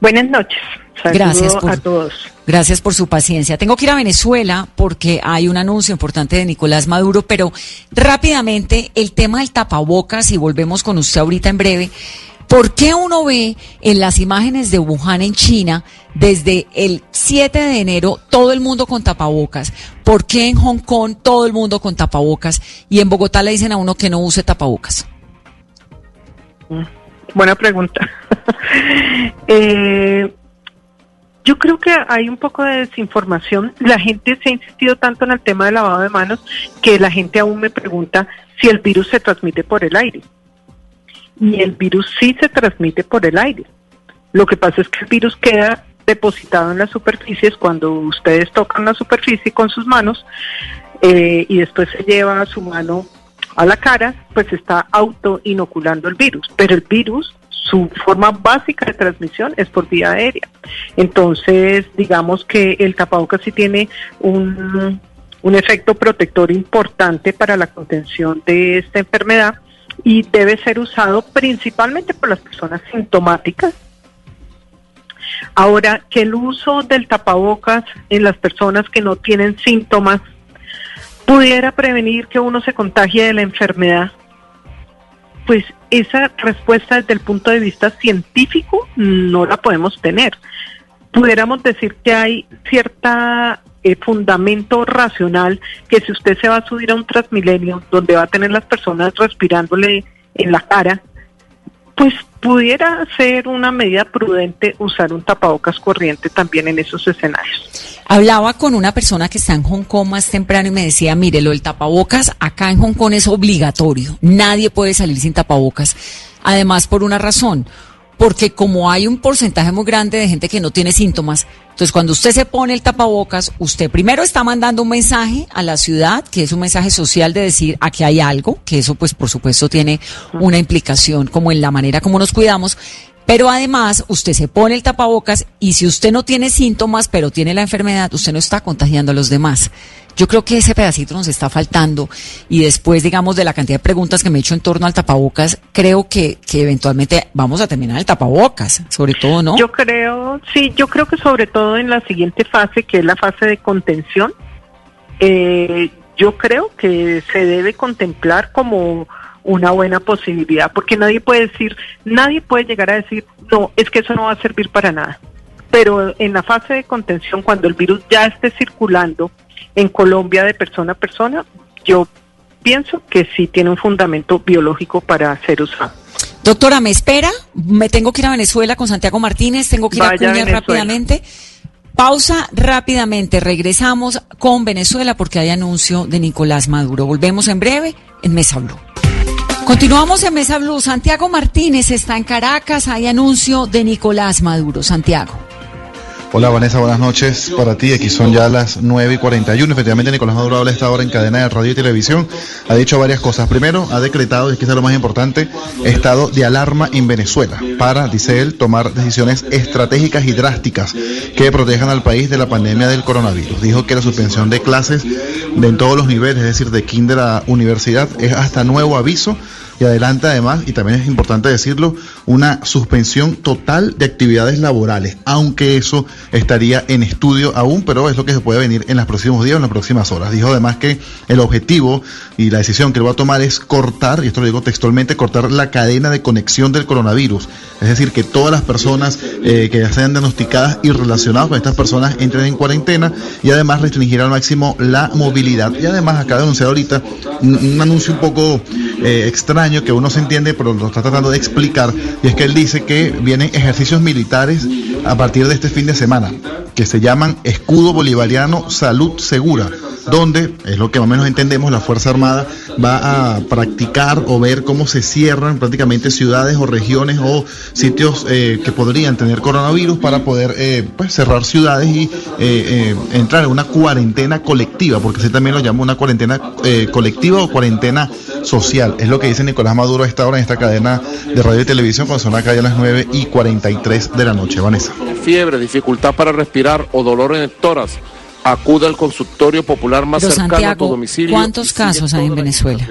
Buenas noches. Saludo Gracias por, a todos. Gracias por su paciencia. Tengo que ir a Venezuela porque hay un anuncio importante de Nicolás Maduro, pero rápidamente el tema del tapabocas y volvemos con usted ahorita en breve. ¿Por qué uno ve en las imágenes de Wuhan en China desde el 7 de enero todo el mundo con tapabocas? ¿Por qué en Hong Kong todo el mundo con tapabocas y en Bogotá le dicen a uno que no use tapabocas? Buena pregunta. eh, yo creo que hay un poco de desinformación. La gente se ha insistido tanto en el tema del lavado de manos que la gente aún me pregunta si el virus se transmite por el aire. Y el virus sí se transmite por el aire. Lo que pasa es que el virus queda depositado en las superficies cuando ustedes tocan la superficie con sus manos eh, y después se lleva su mano a la cara, pues está auto inoculando el virus. Pero el virus, su forma básica de transmisión es por vía aérea. Entonces, digamos que el tapabocas sí tiene un, un efecto protector importante para la contención de esta enfermedad y debe ser usado principalmente por las personas sintomáticas. Ahora, que el uso del tapabocas en las personas que no tienen síntomas pudiera prevenir que uno se contagie de la enfermedad, pues esa respuesta desde el punto de vista científico no la podemos tener. Pudiéramos decir que hay cierta eh, fundamento racional que si usted se va a subir a un transmilenio donde va a tener las personas respirándole en la cara, pues pudiera ser una medida prudente usar un tapabocas corriente también en esos escenarios. Hablaba con una persona que está en Hong Kong más temprano y me decía, mire, lo del tapabocas acá en Hong Kong es obligatorio, nadie puede salir sin tapabocas. Además, por una razón, porque como hay un porcentaje muy grande de gente que no tiene síntomas, entonces cuando usted se pone el tapabocas, usted primero está mandando un mensaje a la ciudad, que es un mensaje social de decir aquí hay algo, que eso pues por supuesto tiene una implicación como en la manera como nos cuidamos, pero además usted se pone el tapabocas y si usted no tiene síntomas, pero tiene la enfermedad, usted no está contagiando a los demás. Yo creo que ese pedacito nos está faltando y después, digamos, de la cantidad de preguntas que me he hecho en torno al tapabocas, creo que, que eventualmente vamos a terminar el tapabocas, sobre todo, ¿no? Yo creo, sí, yo creo que sobre todo en la siguiente fase, que es la fase de contención, eh, yo creo que se debe contemplar como una buena posibilidad, porque nadie puede decir, nadie puede llegar a decir, no, es que eso no va a servir para nada. Pero en la fase de contención, cuando el virus ya esté circulando, en Colombia de persona a persona, yo pienso que sí tiene un fundamento biológico para ser usado. Doctora, ¿me espera? Me tengo que ir a Venezuela con Santiago Martínez, tengo que ir a Cuña rápidamente. Pausa rápidamente, regresamos con Venezuela porque hay anuncio de Nicolás Maduro. Volvemos en breve en Mesa Blue. Continuamos en Mesa Blue. Santiago Martínez está en Caracas, hay anuncio de Nicolás Maduro. Santiago. Hola Vanessa, buenas noches para ti. Aquí son ya las 9 y 41. Efectivamente, Nicolás Maduro habla esta hora en cadena de radio y televisión. Ha dicho varias cosas. Primero, ha decretado, y es es lo más importante, estado de alarma en Venezuela para, dice él, tomar decisiones estratégicas y drásticas que protejan al país de la pandemia del coronavirus. Dijo que la suspensión de clases de en todos los niveles, es decir, de kinder a universidad, es hasta nuevo aviso y adelanta además, y también es importante decirlo, una suspensión total de actividades laborales, aunque eso estaría en estudio aún, pero es lo que se puede venir en los próximos días, en las próximas horas. Dijo además que el objetivo y la decisión que él va a tomar es cortar, y esto lo digo textualmente, cortar la cadena de conexión del coronavirus. Es decir, que todas las personas eh, que sean diagnosticadas y relacionadas con estas personas entren en cuarentena y además restringir al máximo la movilidad. Y además acaba de anunciar ahorita un anuncio un poco eh, extraño que uno se entiende, pero lo está tratando de explicar, y es que él dice que vienen ejercicios militares a partir de este fin de semana, que se llaman Escudo Bolivariano Salud Segura donde, es lo que más o menos entendemos, la Fuerza Armada va a practicar o ver cómo se cierran prácticamente ciudades o regiones o sitios eh, que podrían tener coronavirus para poder eh, pues, cerrar ciudades y entrar en una cuarentena colectiva, porque se también lo llama una cuarentena colectiva o cuarentena social. Es lo que dice Nicolás Maduro a esta hora en esta cadena de radio y televisión cuando son acá ya las 9 y 43 de la noche. Vanessa. Fiebre, dificultad para respirar o dolor en el tórax acuda al consultorio popular más cercano a tu domicilio. ¿Cuántos casos hay en Venezuela?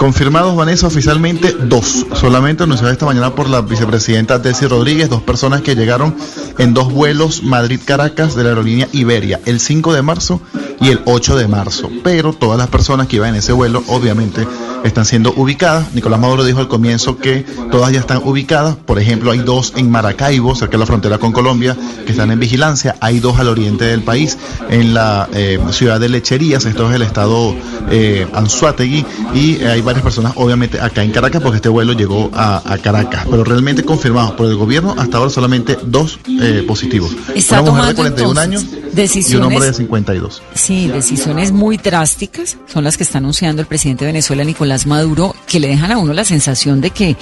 Confirmados, Vanessa, oficialmente dos. Solamente anunciado esta mañana por la vicepresidenta Desi Rodríguez, dos personas que llegaron en dos vuelos Madrid-Caracas de la aerolínea Iberia, el 5 de marzo y el 8 de marzo. Pero todas las personas que iban en ese vuelo, obviamente, están siendo ubicadas. Nicolás Maduro dijo al comienzo que todas ya están ubicadas. Por ejemplo, hay dos en Maracaibo, cerca de la frontera con Colombia, que están en vigilancia. Hay dos al oriente del país, en la eh, ciudad de Lecherías, esto es el estado eh, Anzuategui, y hay varias personas, obviamente, acá en Caracas, porque este vuelo llegó a, Caracas. Pero realmente confirmados por el gobierno, hasta ahora solamente dos eh, positivos. Una mujer de 41 años y un hombre de 52. Sí, decisiones muy drásticas son las que está anunciando el presidente de Venezuela, Nicolás Maduro, que le dejan a uno la sensación de que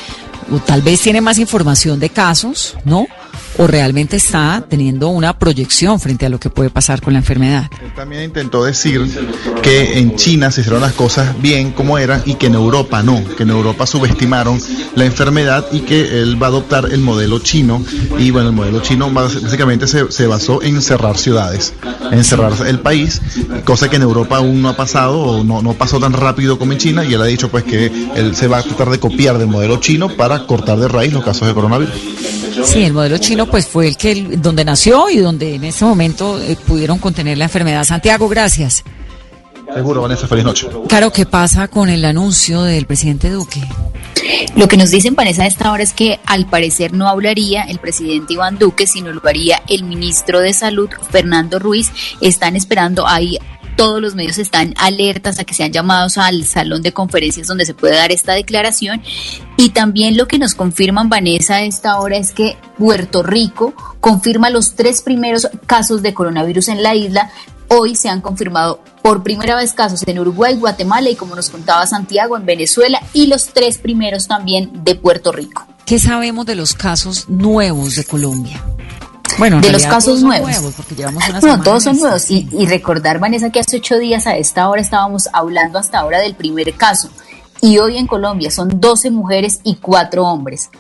o tal vez tiene más información de casos, ¿no? o realmente está teniendo una proyección frente a lo que puede pasar con la enfermedad. Él también intentó decir que en China se hicieron las cosas bien como eran y que en Europa no, que en Europa subestimaron la enfermedad y que él va a adoptar el modelo chino y bueno, el modelo chino básicamente se, basó en cerrar ciudades, en cerrar el país, cosa que en Europa aún no ha pasado o no, no pasó tan rápido como en China y él ha dicho pues que él se va a tratar de copiar del modelo chino para cortar de raíz los casos de coronavirus. Sí, el modelo chino pues fue el que donde nació y donde en ese momento eh, pudieron contener la enfermedad. Santiago, gracias. Seguro, Vanessa, feliz noche. Claro, ¿qué pasa con el anuncio del presidente Duque? Lo que nos dicen, Vanessa, a esta hora es que al parecer no hablaría el presidente Iván Duque, sino lo haría el ministro de Salud, Fernando Ruiz. Están esperando ahí todos los medios están alertas a que sean llamados al salón de conferencias donde se puede dar esta declaración. Y también lo que nos confirman, Vanessa, a esta hora es que Puerto Rico confirma los tres primeros casos de coronavirus en la isla. Hoy se han confirmado por primera vez casos en Uruguay, Guatemala y, como nos contaba Santiago, en Venezuela y los tres primeros también de Puerto Rico. ¿Qué sabemos de los casos nuevos de Colombia? Bueno, de los casos nuevos. no, todos son nuevos. Y, y, recordar, Vanessa, que hace ocho días a esta hora estábamos hablando hasta ahora del primer caso. Y hoy en Colombia son 12 mujeres y 4 hombres.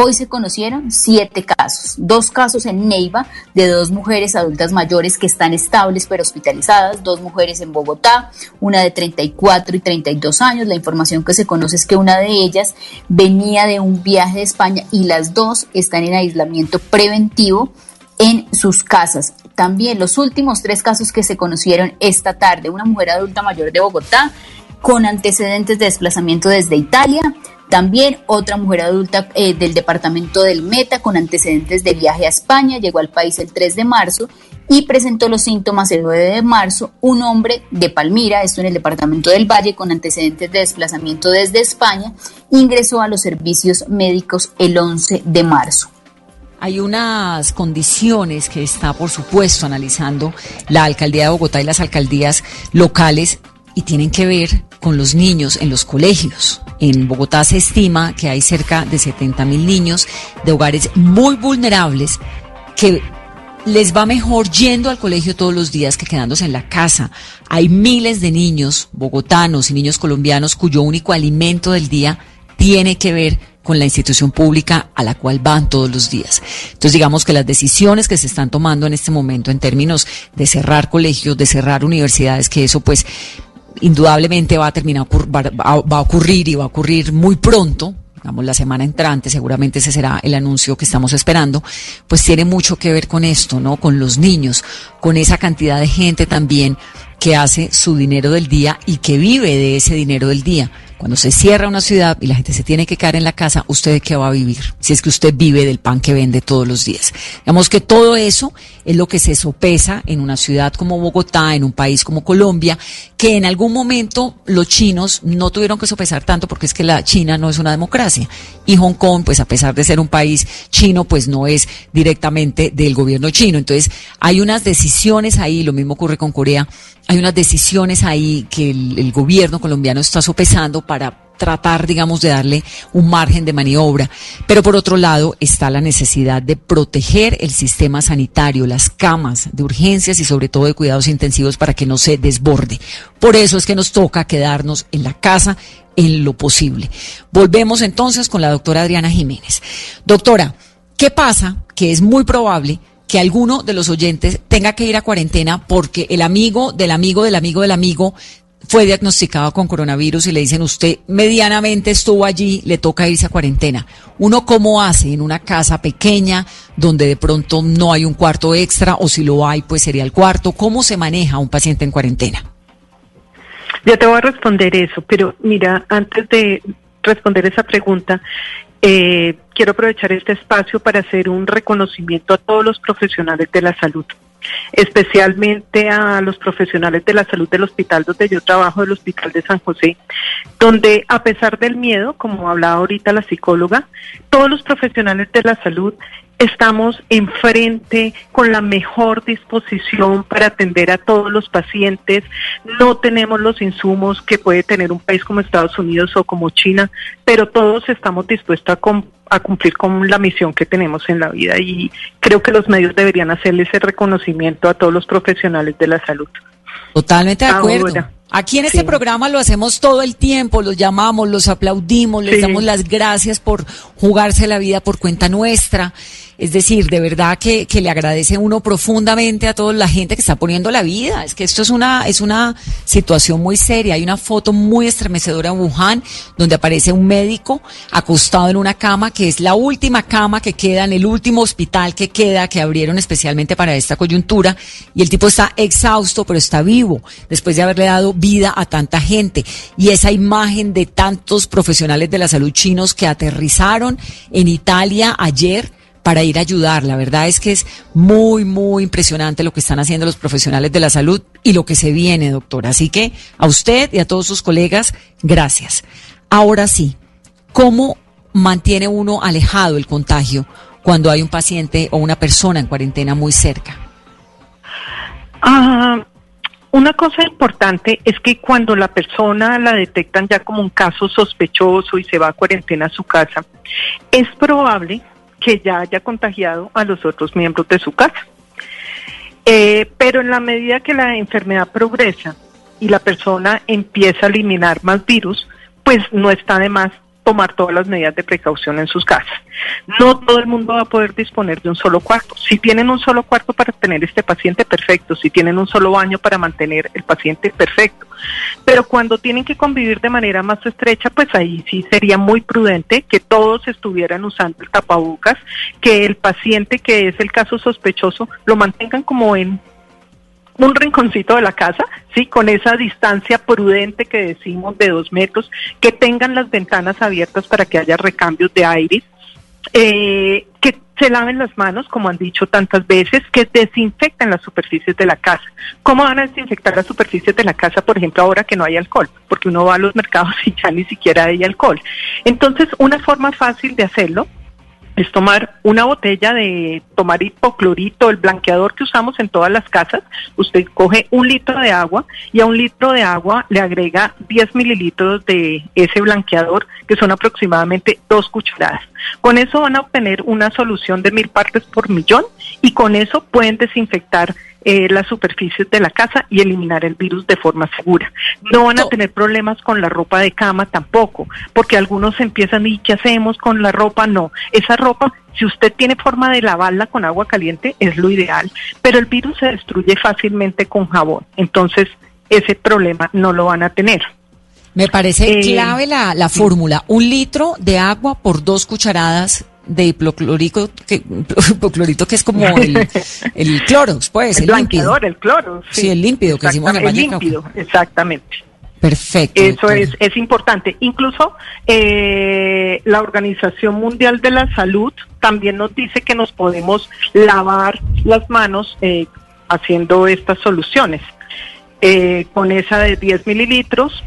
Hoy se conocieron siete casos, dos casos en Neiva de dos mujeres adultas mayores que están estables pero hospitalizadas, dos mujeres en Bogotá, una de 34 y 32 años. La información que se conoce es que una de ellas venía de un viaje de España y las dos están en aislamiento preventivo en sus casas. También los últimos tres casos que se conocieron esta tarde, una mujer adulta mayor de Bogotá con antecedentes de desplazamiento desde Italia, también otra mujer adulta eh, del departamento del Meta con antecedentes de viaje a España, llegó al país el 3 de marzo y presentó los síntomas el 9 de marzo. Un hombre de Palmira, esto en el departamento del Valle, con antecedentes de desplazamiento desde España, ingresó a los servicios médicos el 11 de marzo. Hay unas condiciones que está, por supuesto, analizando la alcaldía de Bogotá y las alcaldías locales y tienen que ver con los niños en los colegios. En Bogotá se estima que hay cerca de 70 mil niños de hogares muy vulnerables que les va mejor yendo al colegio todos los días que quedándose en la casa. Hay miles de niños bogotanos y niños colombianos cuyo único alimento del día tiene que ver con la institución pública a la cual van todos los días. Entonces, digamos que las decisiones que se están tomando en este momento en términos de cerrar colegios, de cerrar universidades, que eso pues indudablemente va a terminar, va a ocurrir y va a ocurrir muy pronto, digamos la semana entrante, seguramente ese será el anuncio que estamos esperando, pues tiene mucho que ver con esto, ¿no? Con los niños, con esa cantidad de gente también que hace su dinero del día y que vive de ese dinero del día. Cuando se cierra una ciudad y la gente se tiene que quedar en la casa, ¿usted qué va a vivir? Si es que usted vive del pan que vende todos los días. Digamos que todo eso es lo que se sopesa en una ciudad como Bogotá, en un país como Colombia, que en algún momento los chinos no tuvieron que sopesar tanto porque es que la China no es una democracia. Y Hong Kong, pues a pesar de ser un país chino, pues no es directamente del gobierno chino. Entonces hay unas decisiones ahí, lo mismo ocurre con Corea, hay unas decisiones ahí que el, gobierno colombiano está sopesando para tratar, digamos, de darle un margen de maniobra. Pero por otro lado está la necesidad de proteger el sistema sanitario, las camas de urgencias y sobre todo de cuidados intensivos para que no se desborde. Por eso es que nos toca quedarnos en la casa en lo posible. Volvemos entonces con la doctora Adriana Jiménez. Doctora, ¿qué pasa? Que es muy probable que alguno de los oyentes tenga que ir a cuarentena porque el amigo del amigo del amigo del amigo fue diagnosticado con coronavirus y le dicen usted medianamente estuvo allí, le toca irse a cuarentena. Uno cómo hace en una casa pequeña donde de pronto no hay un cuarto extra o si lo hay pues sería el cuarto. ¿Cómo se maneja un paciente en cuarentena? Yo te voy a responder eso, pero mira, antes de responder esa pregunta, eh, quiero aprovechar este espacio para hacer un reconocimiento a todos los profesionales de la salud, especialmente a los profesionales de la salud del hospital donde yo trabajo, el Hospital de San José, donde a pesar del miedo, como hablaba ahorita la psicóloga, todos los profesionales de la salud estamos enfrente con la mejor disposición para atender a todos los pacientes. No tenemos los insumos que puede tener un país como Estados Unidos o como China, pero todos estamos dispuestos a, cumplir con la misión que tenemos en la vida y creo que los medios deberían hacerle ese reconocimiento a todos los profesionales de la salud. Totalmente de acuerdo. Aquí en este programa lo hacemos todo el tiempo, los llamamos, los aplaudimos, les damos las gracias por jugarse la vida por cuenta nuestra. Es decir, de verdad que, que, le agradece uno profundamente a toda la gente que está poniendo la vida. Es que esto es una, es una situación muy seria. Hay una foto muy estremecedora en Wuhan donde aparece un médico acostado en una cama que es la última cama que queda en el último hospital que queda, que abrieron especialmente para esta coyuntura. Y el tipo está exhausto, pero está vivo después de haberle dado vida a tanta gente. Y esa imagen de tantos profesionales de la salud chinos que aterrizaron en Italia ayer para ir a ayudar. La verdad es que es muy, muy impresionante lo que están haciendo los profesionales de la salud y lo que se viene, doctora. Así que a usted y a todos sus colegas, gracias. Ahora sí, ¿cómo mantiene uno alejado el contagio cuando hay un paciente o una persona en cuarentena muy cerca? Ah, una cosa importante es que cuando la persona la detectan ya como un caso sospechoso y se va a cuarentena a su casa, es probable que ya haya contagiado a los otros miembros de su casa. Eh, pero en la medida que la enfermedad progresa y la persona empieza a eliminar más virus, pues no está de más tomar todas las medidas de precaución en sus casas. No todo el mundo va a poder disponer de un solo cuarto. Si tienen un solo cuarto para tener este paciente, perfecto. Si tienen un solo baño para mantener el paciente, perfecto. Pero cuando tienen que convivir de manera más estrecha, pues ahí sí sería muy prudente que todos estuvieran usando el tapabocas, que el paciente que es el caso sospechoso lo mantengan como en un rinconcito de la casa, sí, con esa distancia prudente que decimos de dos metros, que tengan las ventanas abiertas para que haya recambios de aire, eh, que se laven las manos, como han dicho tantas veces, que desinfecten las superficies de la casa. ¿Cómo van a desinfectar las superficies de la casa, por ejemplo, ahora que no hay alcohol? Porque uno va a los mercados y ya ni siquiera hay alcohol. Entonces, una forma fácil de hacerlo es tomar una botella de tomar hipoclorito, el blanqueador que usamos en todas las casas. Usted coge un litro de agua y a un litro de agua le agrega 10 mililitros de ese blanqueador, que son aproximadamente dos cucharadas. Con eso van a obtener una solución de mil partes por millón y con eso pueden desinfectar eh, las superficies de la casa y eliminar el virus de forma segura. No van a tener problemas con la ropa de cama tampoco, porque algunos empiezan y ¿qué hacemos con la ropa? No, esa ropa si usted tiene forma de lavarla con agua caliente es lo ideal, pero el virus se destruye fácilmente con jabón, entonces ese problema no lo van a tener. Me parece eh, clave la, la fórmula, un litro de agua por dos cucharadas de hipoclorito que, hipoclorito que es como el, el cloro, pues, el, el límpido. el cloro. Sí, el límpido que hicimos en el límpido, exactamente. Perfecto. Eso es, es importante. Incluso eh, la Organización Mundial de la Salud también nos dice que nos podemos lavar las manos eh, haciendo estas soluciones. Eh, con esa de 10 mililitros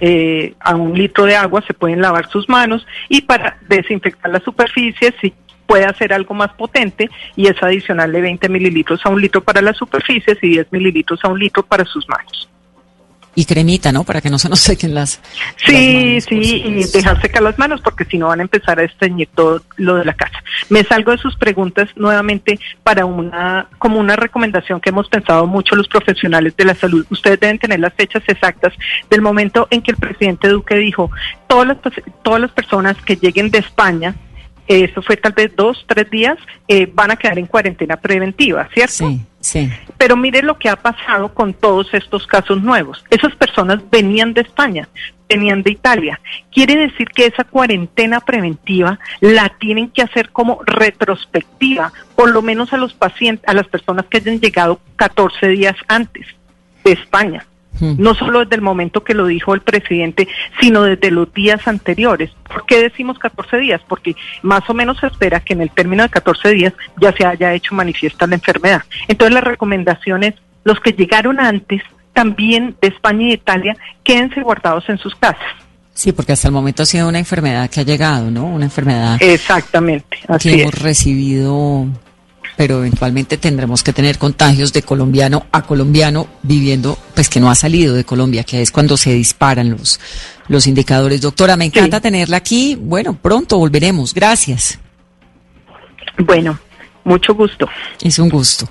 eh, a un litro de agua se pueden lavar sus manos y para desinfectar las superficies si puede hacer algo más potente y es adicionarle 20 mililitros a un litro para las superficies y 10 mililitros a un litro para sus manos y cremita, ¿no? Para que no se nos sequen las. Sí, sí, y dejar secar las manos porque si no van a empezar a esteñir todo lo de la casa. Me salgo de sus preguntas nuevamente para una, como una recomendación que hemos pensado mucho los profesionales de la salud. Ustedes deben tener las fechas exactas del momento en que el presidente Duque dijo, todas las, todas las personas que lleguen de España eso fue tal vez dos, tres días, eh, van a quedar en cuarentena preventiva, ¿cierto? Sí, sí. Pero mire lo que ha pasado con todos estos casos nuevos. Esas personas venían de España, venían de Italia. Quiere decir que esa cuarentena preventiva la tienen que hacer como retrospectiva, por lo menos a los pacientes, a las personas que hayan llegado 14 días antes de España. Hmm. no solo desde el momento que lo dijo el presidente, sino desde los días anteriores. ¿Por qué decimos 14 días? Porque más o menos se espera que en el término de 14 días ya se haya hecho manifiesta la enfermedad. Entonces la recomendación es, los que llegaron antes, también de España y de Italia, quédense guardados en sus casas. Sí, porque hasta el momento ha sido una enfermedad que ha llegado, ¿no? Una enfermedad Exactamente, así que hemos recibido, pero eventualmente tendremos que tener contagios de colombiano a colombiano viviendo, pues que no ha salido de Colombia, que es cuando se disparan los, los indicadores. Doctora, me encanta tenerla aquí. Bueno, pronto volveremos. Gracias. Bueno, mucho gusto. Es un gusto.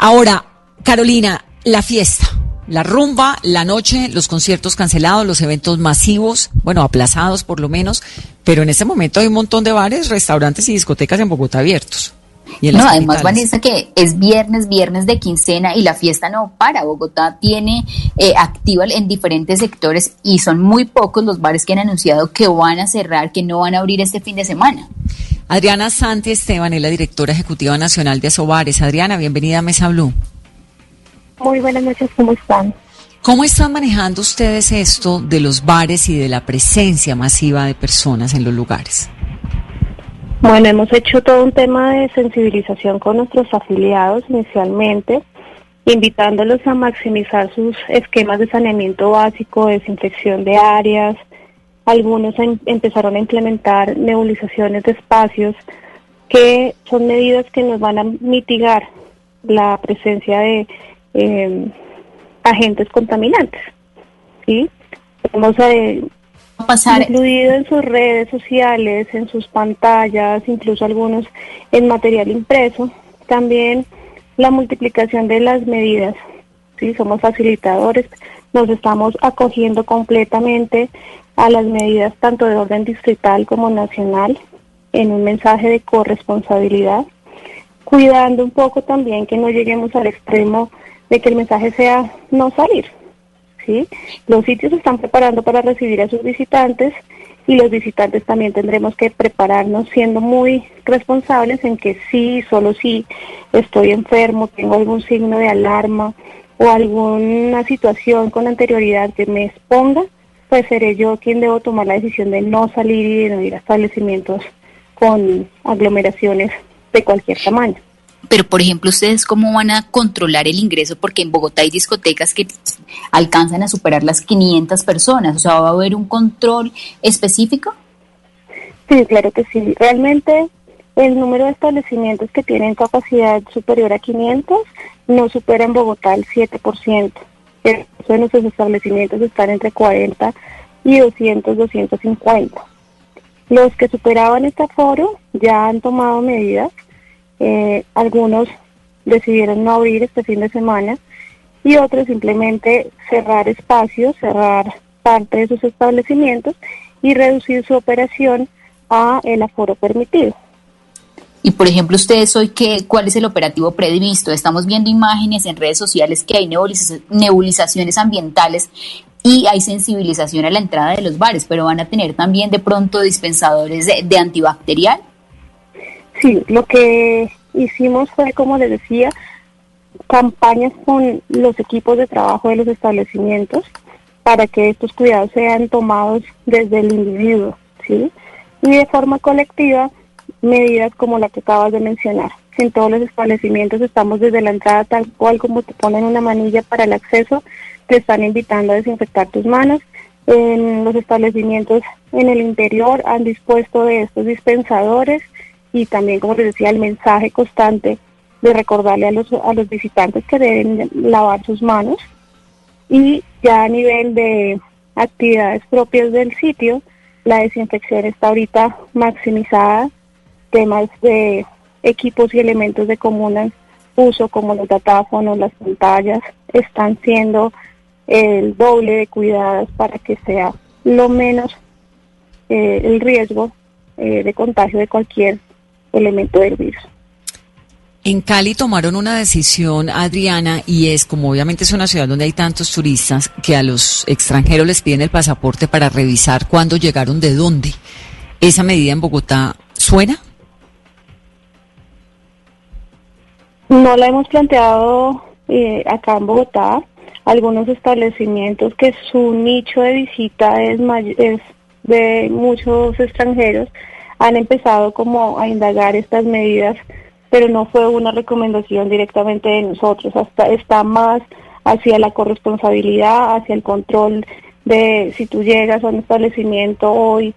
Ahora, Carolina, la fiesta la rumba, la noche, los conciertos cancelados, los eventos masivos, bueno, aplazados por lo menos, pero en este momento hay un montón de bares, restaurantes y discotecas en Bogotá abiertos. No, además Vanessa que es viernes, viernes de quincena y la fiesta no para. Bogotá tiene eh, activa en diferentes sectores y son muy pocos los bares que han anunciado que van a cerrar, que no van a abrir este fin de semana. Adriana Santi Esteban es la directora ejecutiva nacional de Asobares. Adriana, bienvenida a Mesa Blue. Muy buenas noches, ¿cómo están? ¿Cómo están manejando ustedes esto de los bares y de la presencia masiva de personas en los lugares? Bueno, hemos hecho todo un tema de sensibilización con nuestros afiliados inicialmente, invitándolos a maximizar sus esquemas de saneamiento básico, desinfección de áreas. Algunos em, empezaron a implementar nebulizaciones de espacios, que son medidas que nos van a mitigar la presencia de eh, agentes contaminantes. ¿sí? Hemos eh, pasar. incluido en sus redes sociales, en sus pantallas, incluso algunos en material impreso. También la multiplicación de las medidas. ¿sí? Somos facilitadores, nos estamos acogiendo completamente a las medidas tanto de orden distrital como nacional en un mensaje de corresponsabilidad, cuidando un poco también que no lleguemos al extremo de que el mensaje sea no salir. ¿Sí? Los sitios se están preparando para recibir a sus visitantes y los visitantes también tendremos que prepararnos siendo muy responsables en que sí, solo si estoy enfermo, tengo algún signo de alarma o alguna situación con anterioridad que me exponga, pues seré yo quien debo tomar la decisión de no salir y de no ir a establecimientos con aglomeraciones de cualquier tamaño. Pero, por ejemplo, ¿ustedes cómo van a controlar el ingreso? Porque en Bogotá hay discotecas que alcanzan a superar las 500 personas. O sea, ¿va a haber un control específico? Sí, claro que sí. Realmente el número de establecimientos que tienen capacidad superior a 500 no supera en Bogotá el 7%. El de nuestros establecimientos están entre 40 y 200, 250. Los que superaban este aforo ya han tomado medidas eh, algunos decidieron no abrir este fin de semana y otros simplemente cerrar espacios, cerrar parte de sus establecimientos y reducir su operación a el aforo permitido. Y por ejemplo, ustedes hoy, qué, ¿cuál es el operativo previsto? Estamos viendo imágenes en redes sociales que hay nebulizaciones ambientales y hay sensibilización a la entrada de los bares, pero van a tener también de pronto dispensadores de antibacterial. Sí, lo que hicimos fue, como les decía, campañas con los equipos de trabajo de los establecimientos para que estos cuidados sean tomados desde el individuo, ¿sí? Y de forma colectiva, medidas como la que acabas de mencionar. En todos los establecimientos estamos desde la entrada tal cual como te ponen una manilla para el acceso, te están invitando a desinfectar tus manos. En los establecimientos en el interior han dispuesto de estos dispensadores y también, como les decía, el mensaje constante de recordarle a los, a los visitantes que deben lavar sus manos. Y ya a nivel de actividades propias del sitio, la desinfección está ahorita maximizada, temas de equipos y elementos de común uso como los datáfonos, las pantallas, están siendo el doble de cuidados para que sea lo menos eh, el riesgo eh, de contagio de cualquier elemento del virus. En Cali tomaron una decisión, Adriana, y es como obviamente es una ciudad donde hay tantos turistas que a los extranjeros les piden el pasaporte para revisar cuándo llegaron de dónde. ¿Esa medida en Bogotá suena? No la hemos planteado eh, acá en Bogotá. Algunos establecimientos que su nicho de visita es, es de muchos extranjeros han empezado como a indagar estas medidas, pero no fue una recomendación directamente de nosotros, hasta está más hacia la corresponsabilidad, hacia el control de si tú llegas a un establecimiento hoy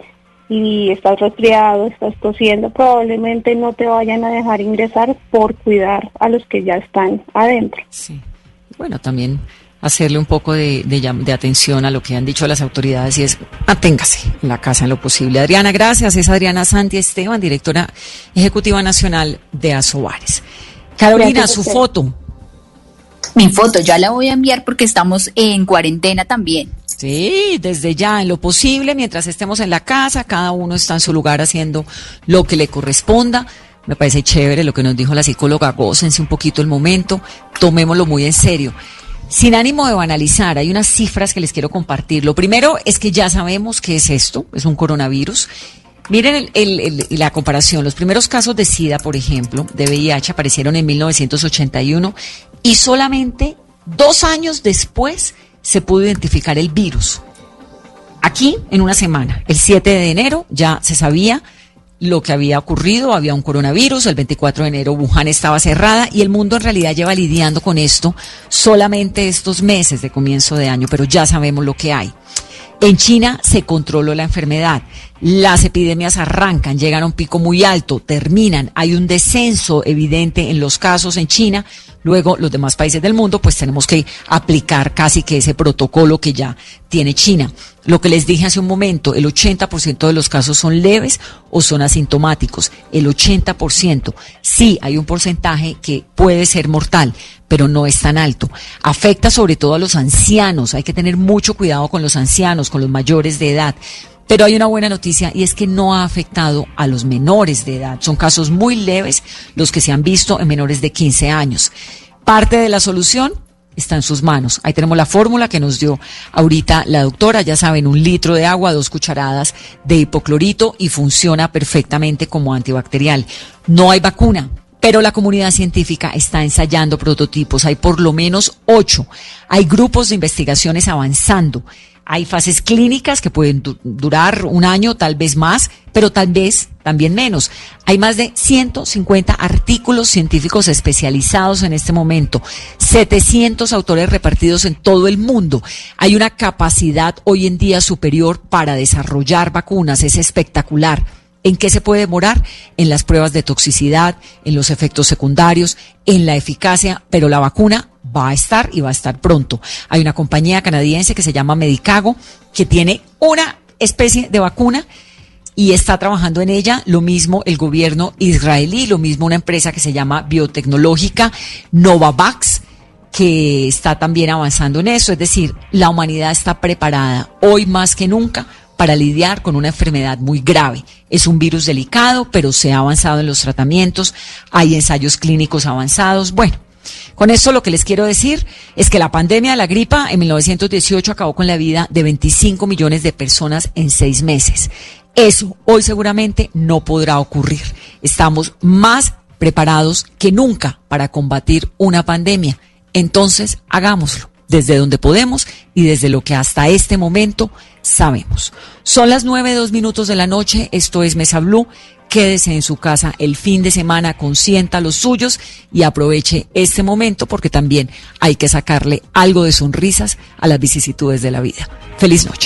y estás resfriado, estás tosiendo, probablemente no te vayan a dejar ingresar por cuidar a los que ya están adentro. Sí. Bueno, también hacerle un poco de, de, atención a lo que han dicho las autoridades y es aténgase en la casa en lo posible. Adriana, gracias. Es Adriana Santi Esteban, directora ejecutiva nacional de Asobares. Carolina, su foto. Mi foto, ya la voy a enviar porque estamos en cuarentena también. Sí, desde ya, en lo posible, mientras estemos en la casa, cada uno está en su lugar haciendo lo que le corresponda. Me parece chévere lo que nos dijo la psicóloga, gócense un poquito el momento, tomémoslo muy en serio. Sin ánimo de banalizar, hay unas cifras que les quiero compartir. Lo primero es que ya sabemos qué es esto, es un coronavirus. Miren la comparación. Los primeros casos de SIDA, por ejemplo, de VIH aparecieron en 1981 y solamente dos años después se pudo identificar el virus. Aquí, en una semana, el 7 de enero, ya se sabía lo que había ocurrido, había un coronavirus, el 24 de enero Wuhan estaba cerrada y el mundo en realidad lleva lidiando con esto solamente estos meses de comienzo de año, pero ya sabemos lo que hay. En China se controló la enfermedad. Las epidemias arrancan, llegan a un pico muy alto, terminan, hay un descenso evidente en los casos en China. Luego, los demás países del mundo, pues tenemos que aplicar casi que ese protocolo que ya tiene China. Lo que les dije hace un momento, el 80% de los casos son leves o son asintomáticos. El 80%. Sí, hay un porcentaje que puede ser mortal, pero no es tan alto. Afecta sobre todo a los ancianos. Hay que tener mucho cuidado con los ancianos, con los mayores de edad. Pero hay una buena noticia y es que no ha afectado a los menores de edad. Son casos muy leves los que se han visto en menores de 15 años. Parte de la solución está en sus manos. Ahí tenemos la fórmula que nos dio ahorita la doctora. Ya saben, un litro de agua, dos cucharadas de hipoclorito y funciona perfectamente como antibacterial. No hay vacuna. Pero la comunidad científica está ensayando prototipos. Hay por lo menos ocho. Hay grupos de investigaciones avanzando. Hay fases clínicas que pueden durar un año, tal vez más, pero tal vez también menos. Hay más de 150 artículos científicos especializados en este momento, 700 autores repartidos en todo el mundo. Hay una capacidad hoy en día superior para desarrollar vacunas, es espectacular. ¿En qué se puede demorar? En las pruebas de toxicidad, en los efectos secundarios, en la eficacia, pero la vacuna va a estar y va a estar pronto. Hay una compañía canadiense que se llama Medicago que tiene una especie de vacuna y está trabajando en ella. Lo mismo el gobierno israelí, lo mismo una empresa que se llama biotecnológica Novavax que está también avanzando en eso. Es decir, la humanidad está preparada hoy más que nunca para lidiar con una enfermedad muy grave. Es un virus delicado, pero se ha avanzado en los tratamientos, hay ensayos clínicos avanzados. Bueno, con esto lo que les quiero decir es que la pandemia de la gripa en 1918 acabó con la vida de 25 millones de personas en seis meses. Eso hoy seguramente no podrá ocurrir. Estamos más preparados que nunca para combatir una pandemia. Entonces, hagámoslo desde donde podemos y desde lo que hasta este momento sabemos. Son las nueve, dos minutos de la noche. Esto es Mesa Blue. Quédese en su casa el fin de semana, consienta los suyos y aproveche este momento porque también hay que sacarle algo de sonrisas a las vicisitudes de la vida. Feliz noche.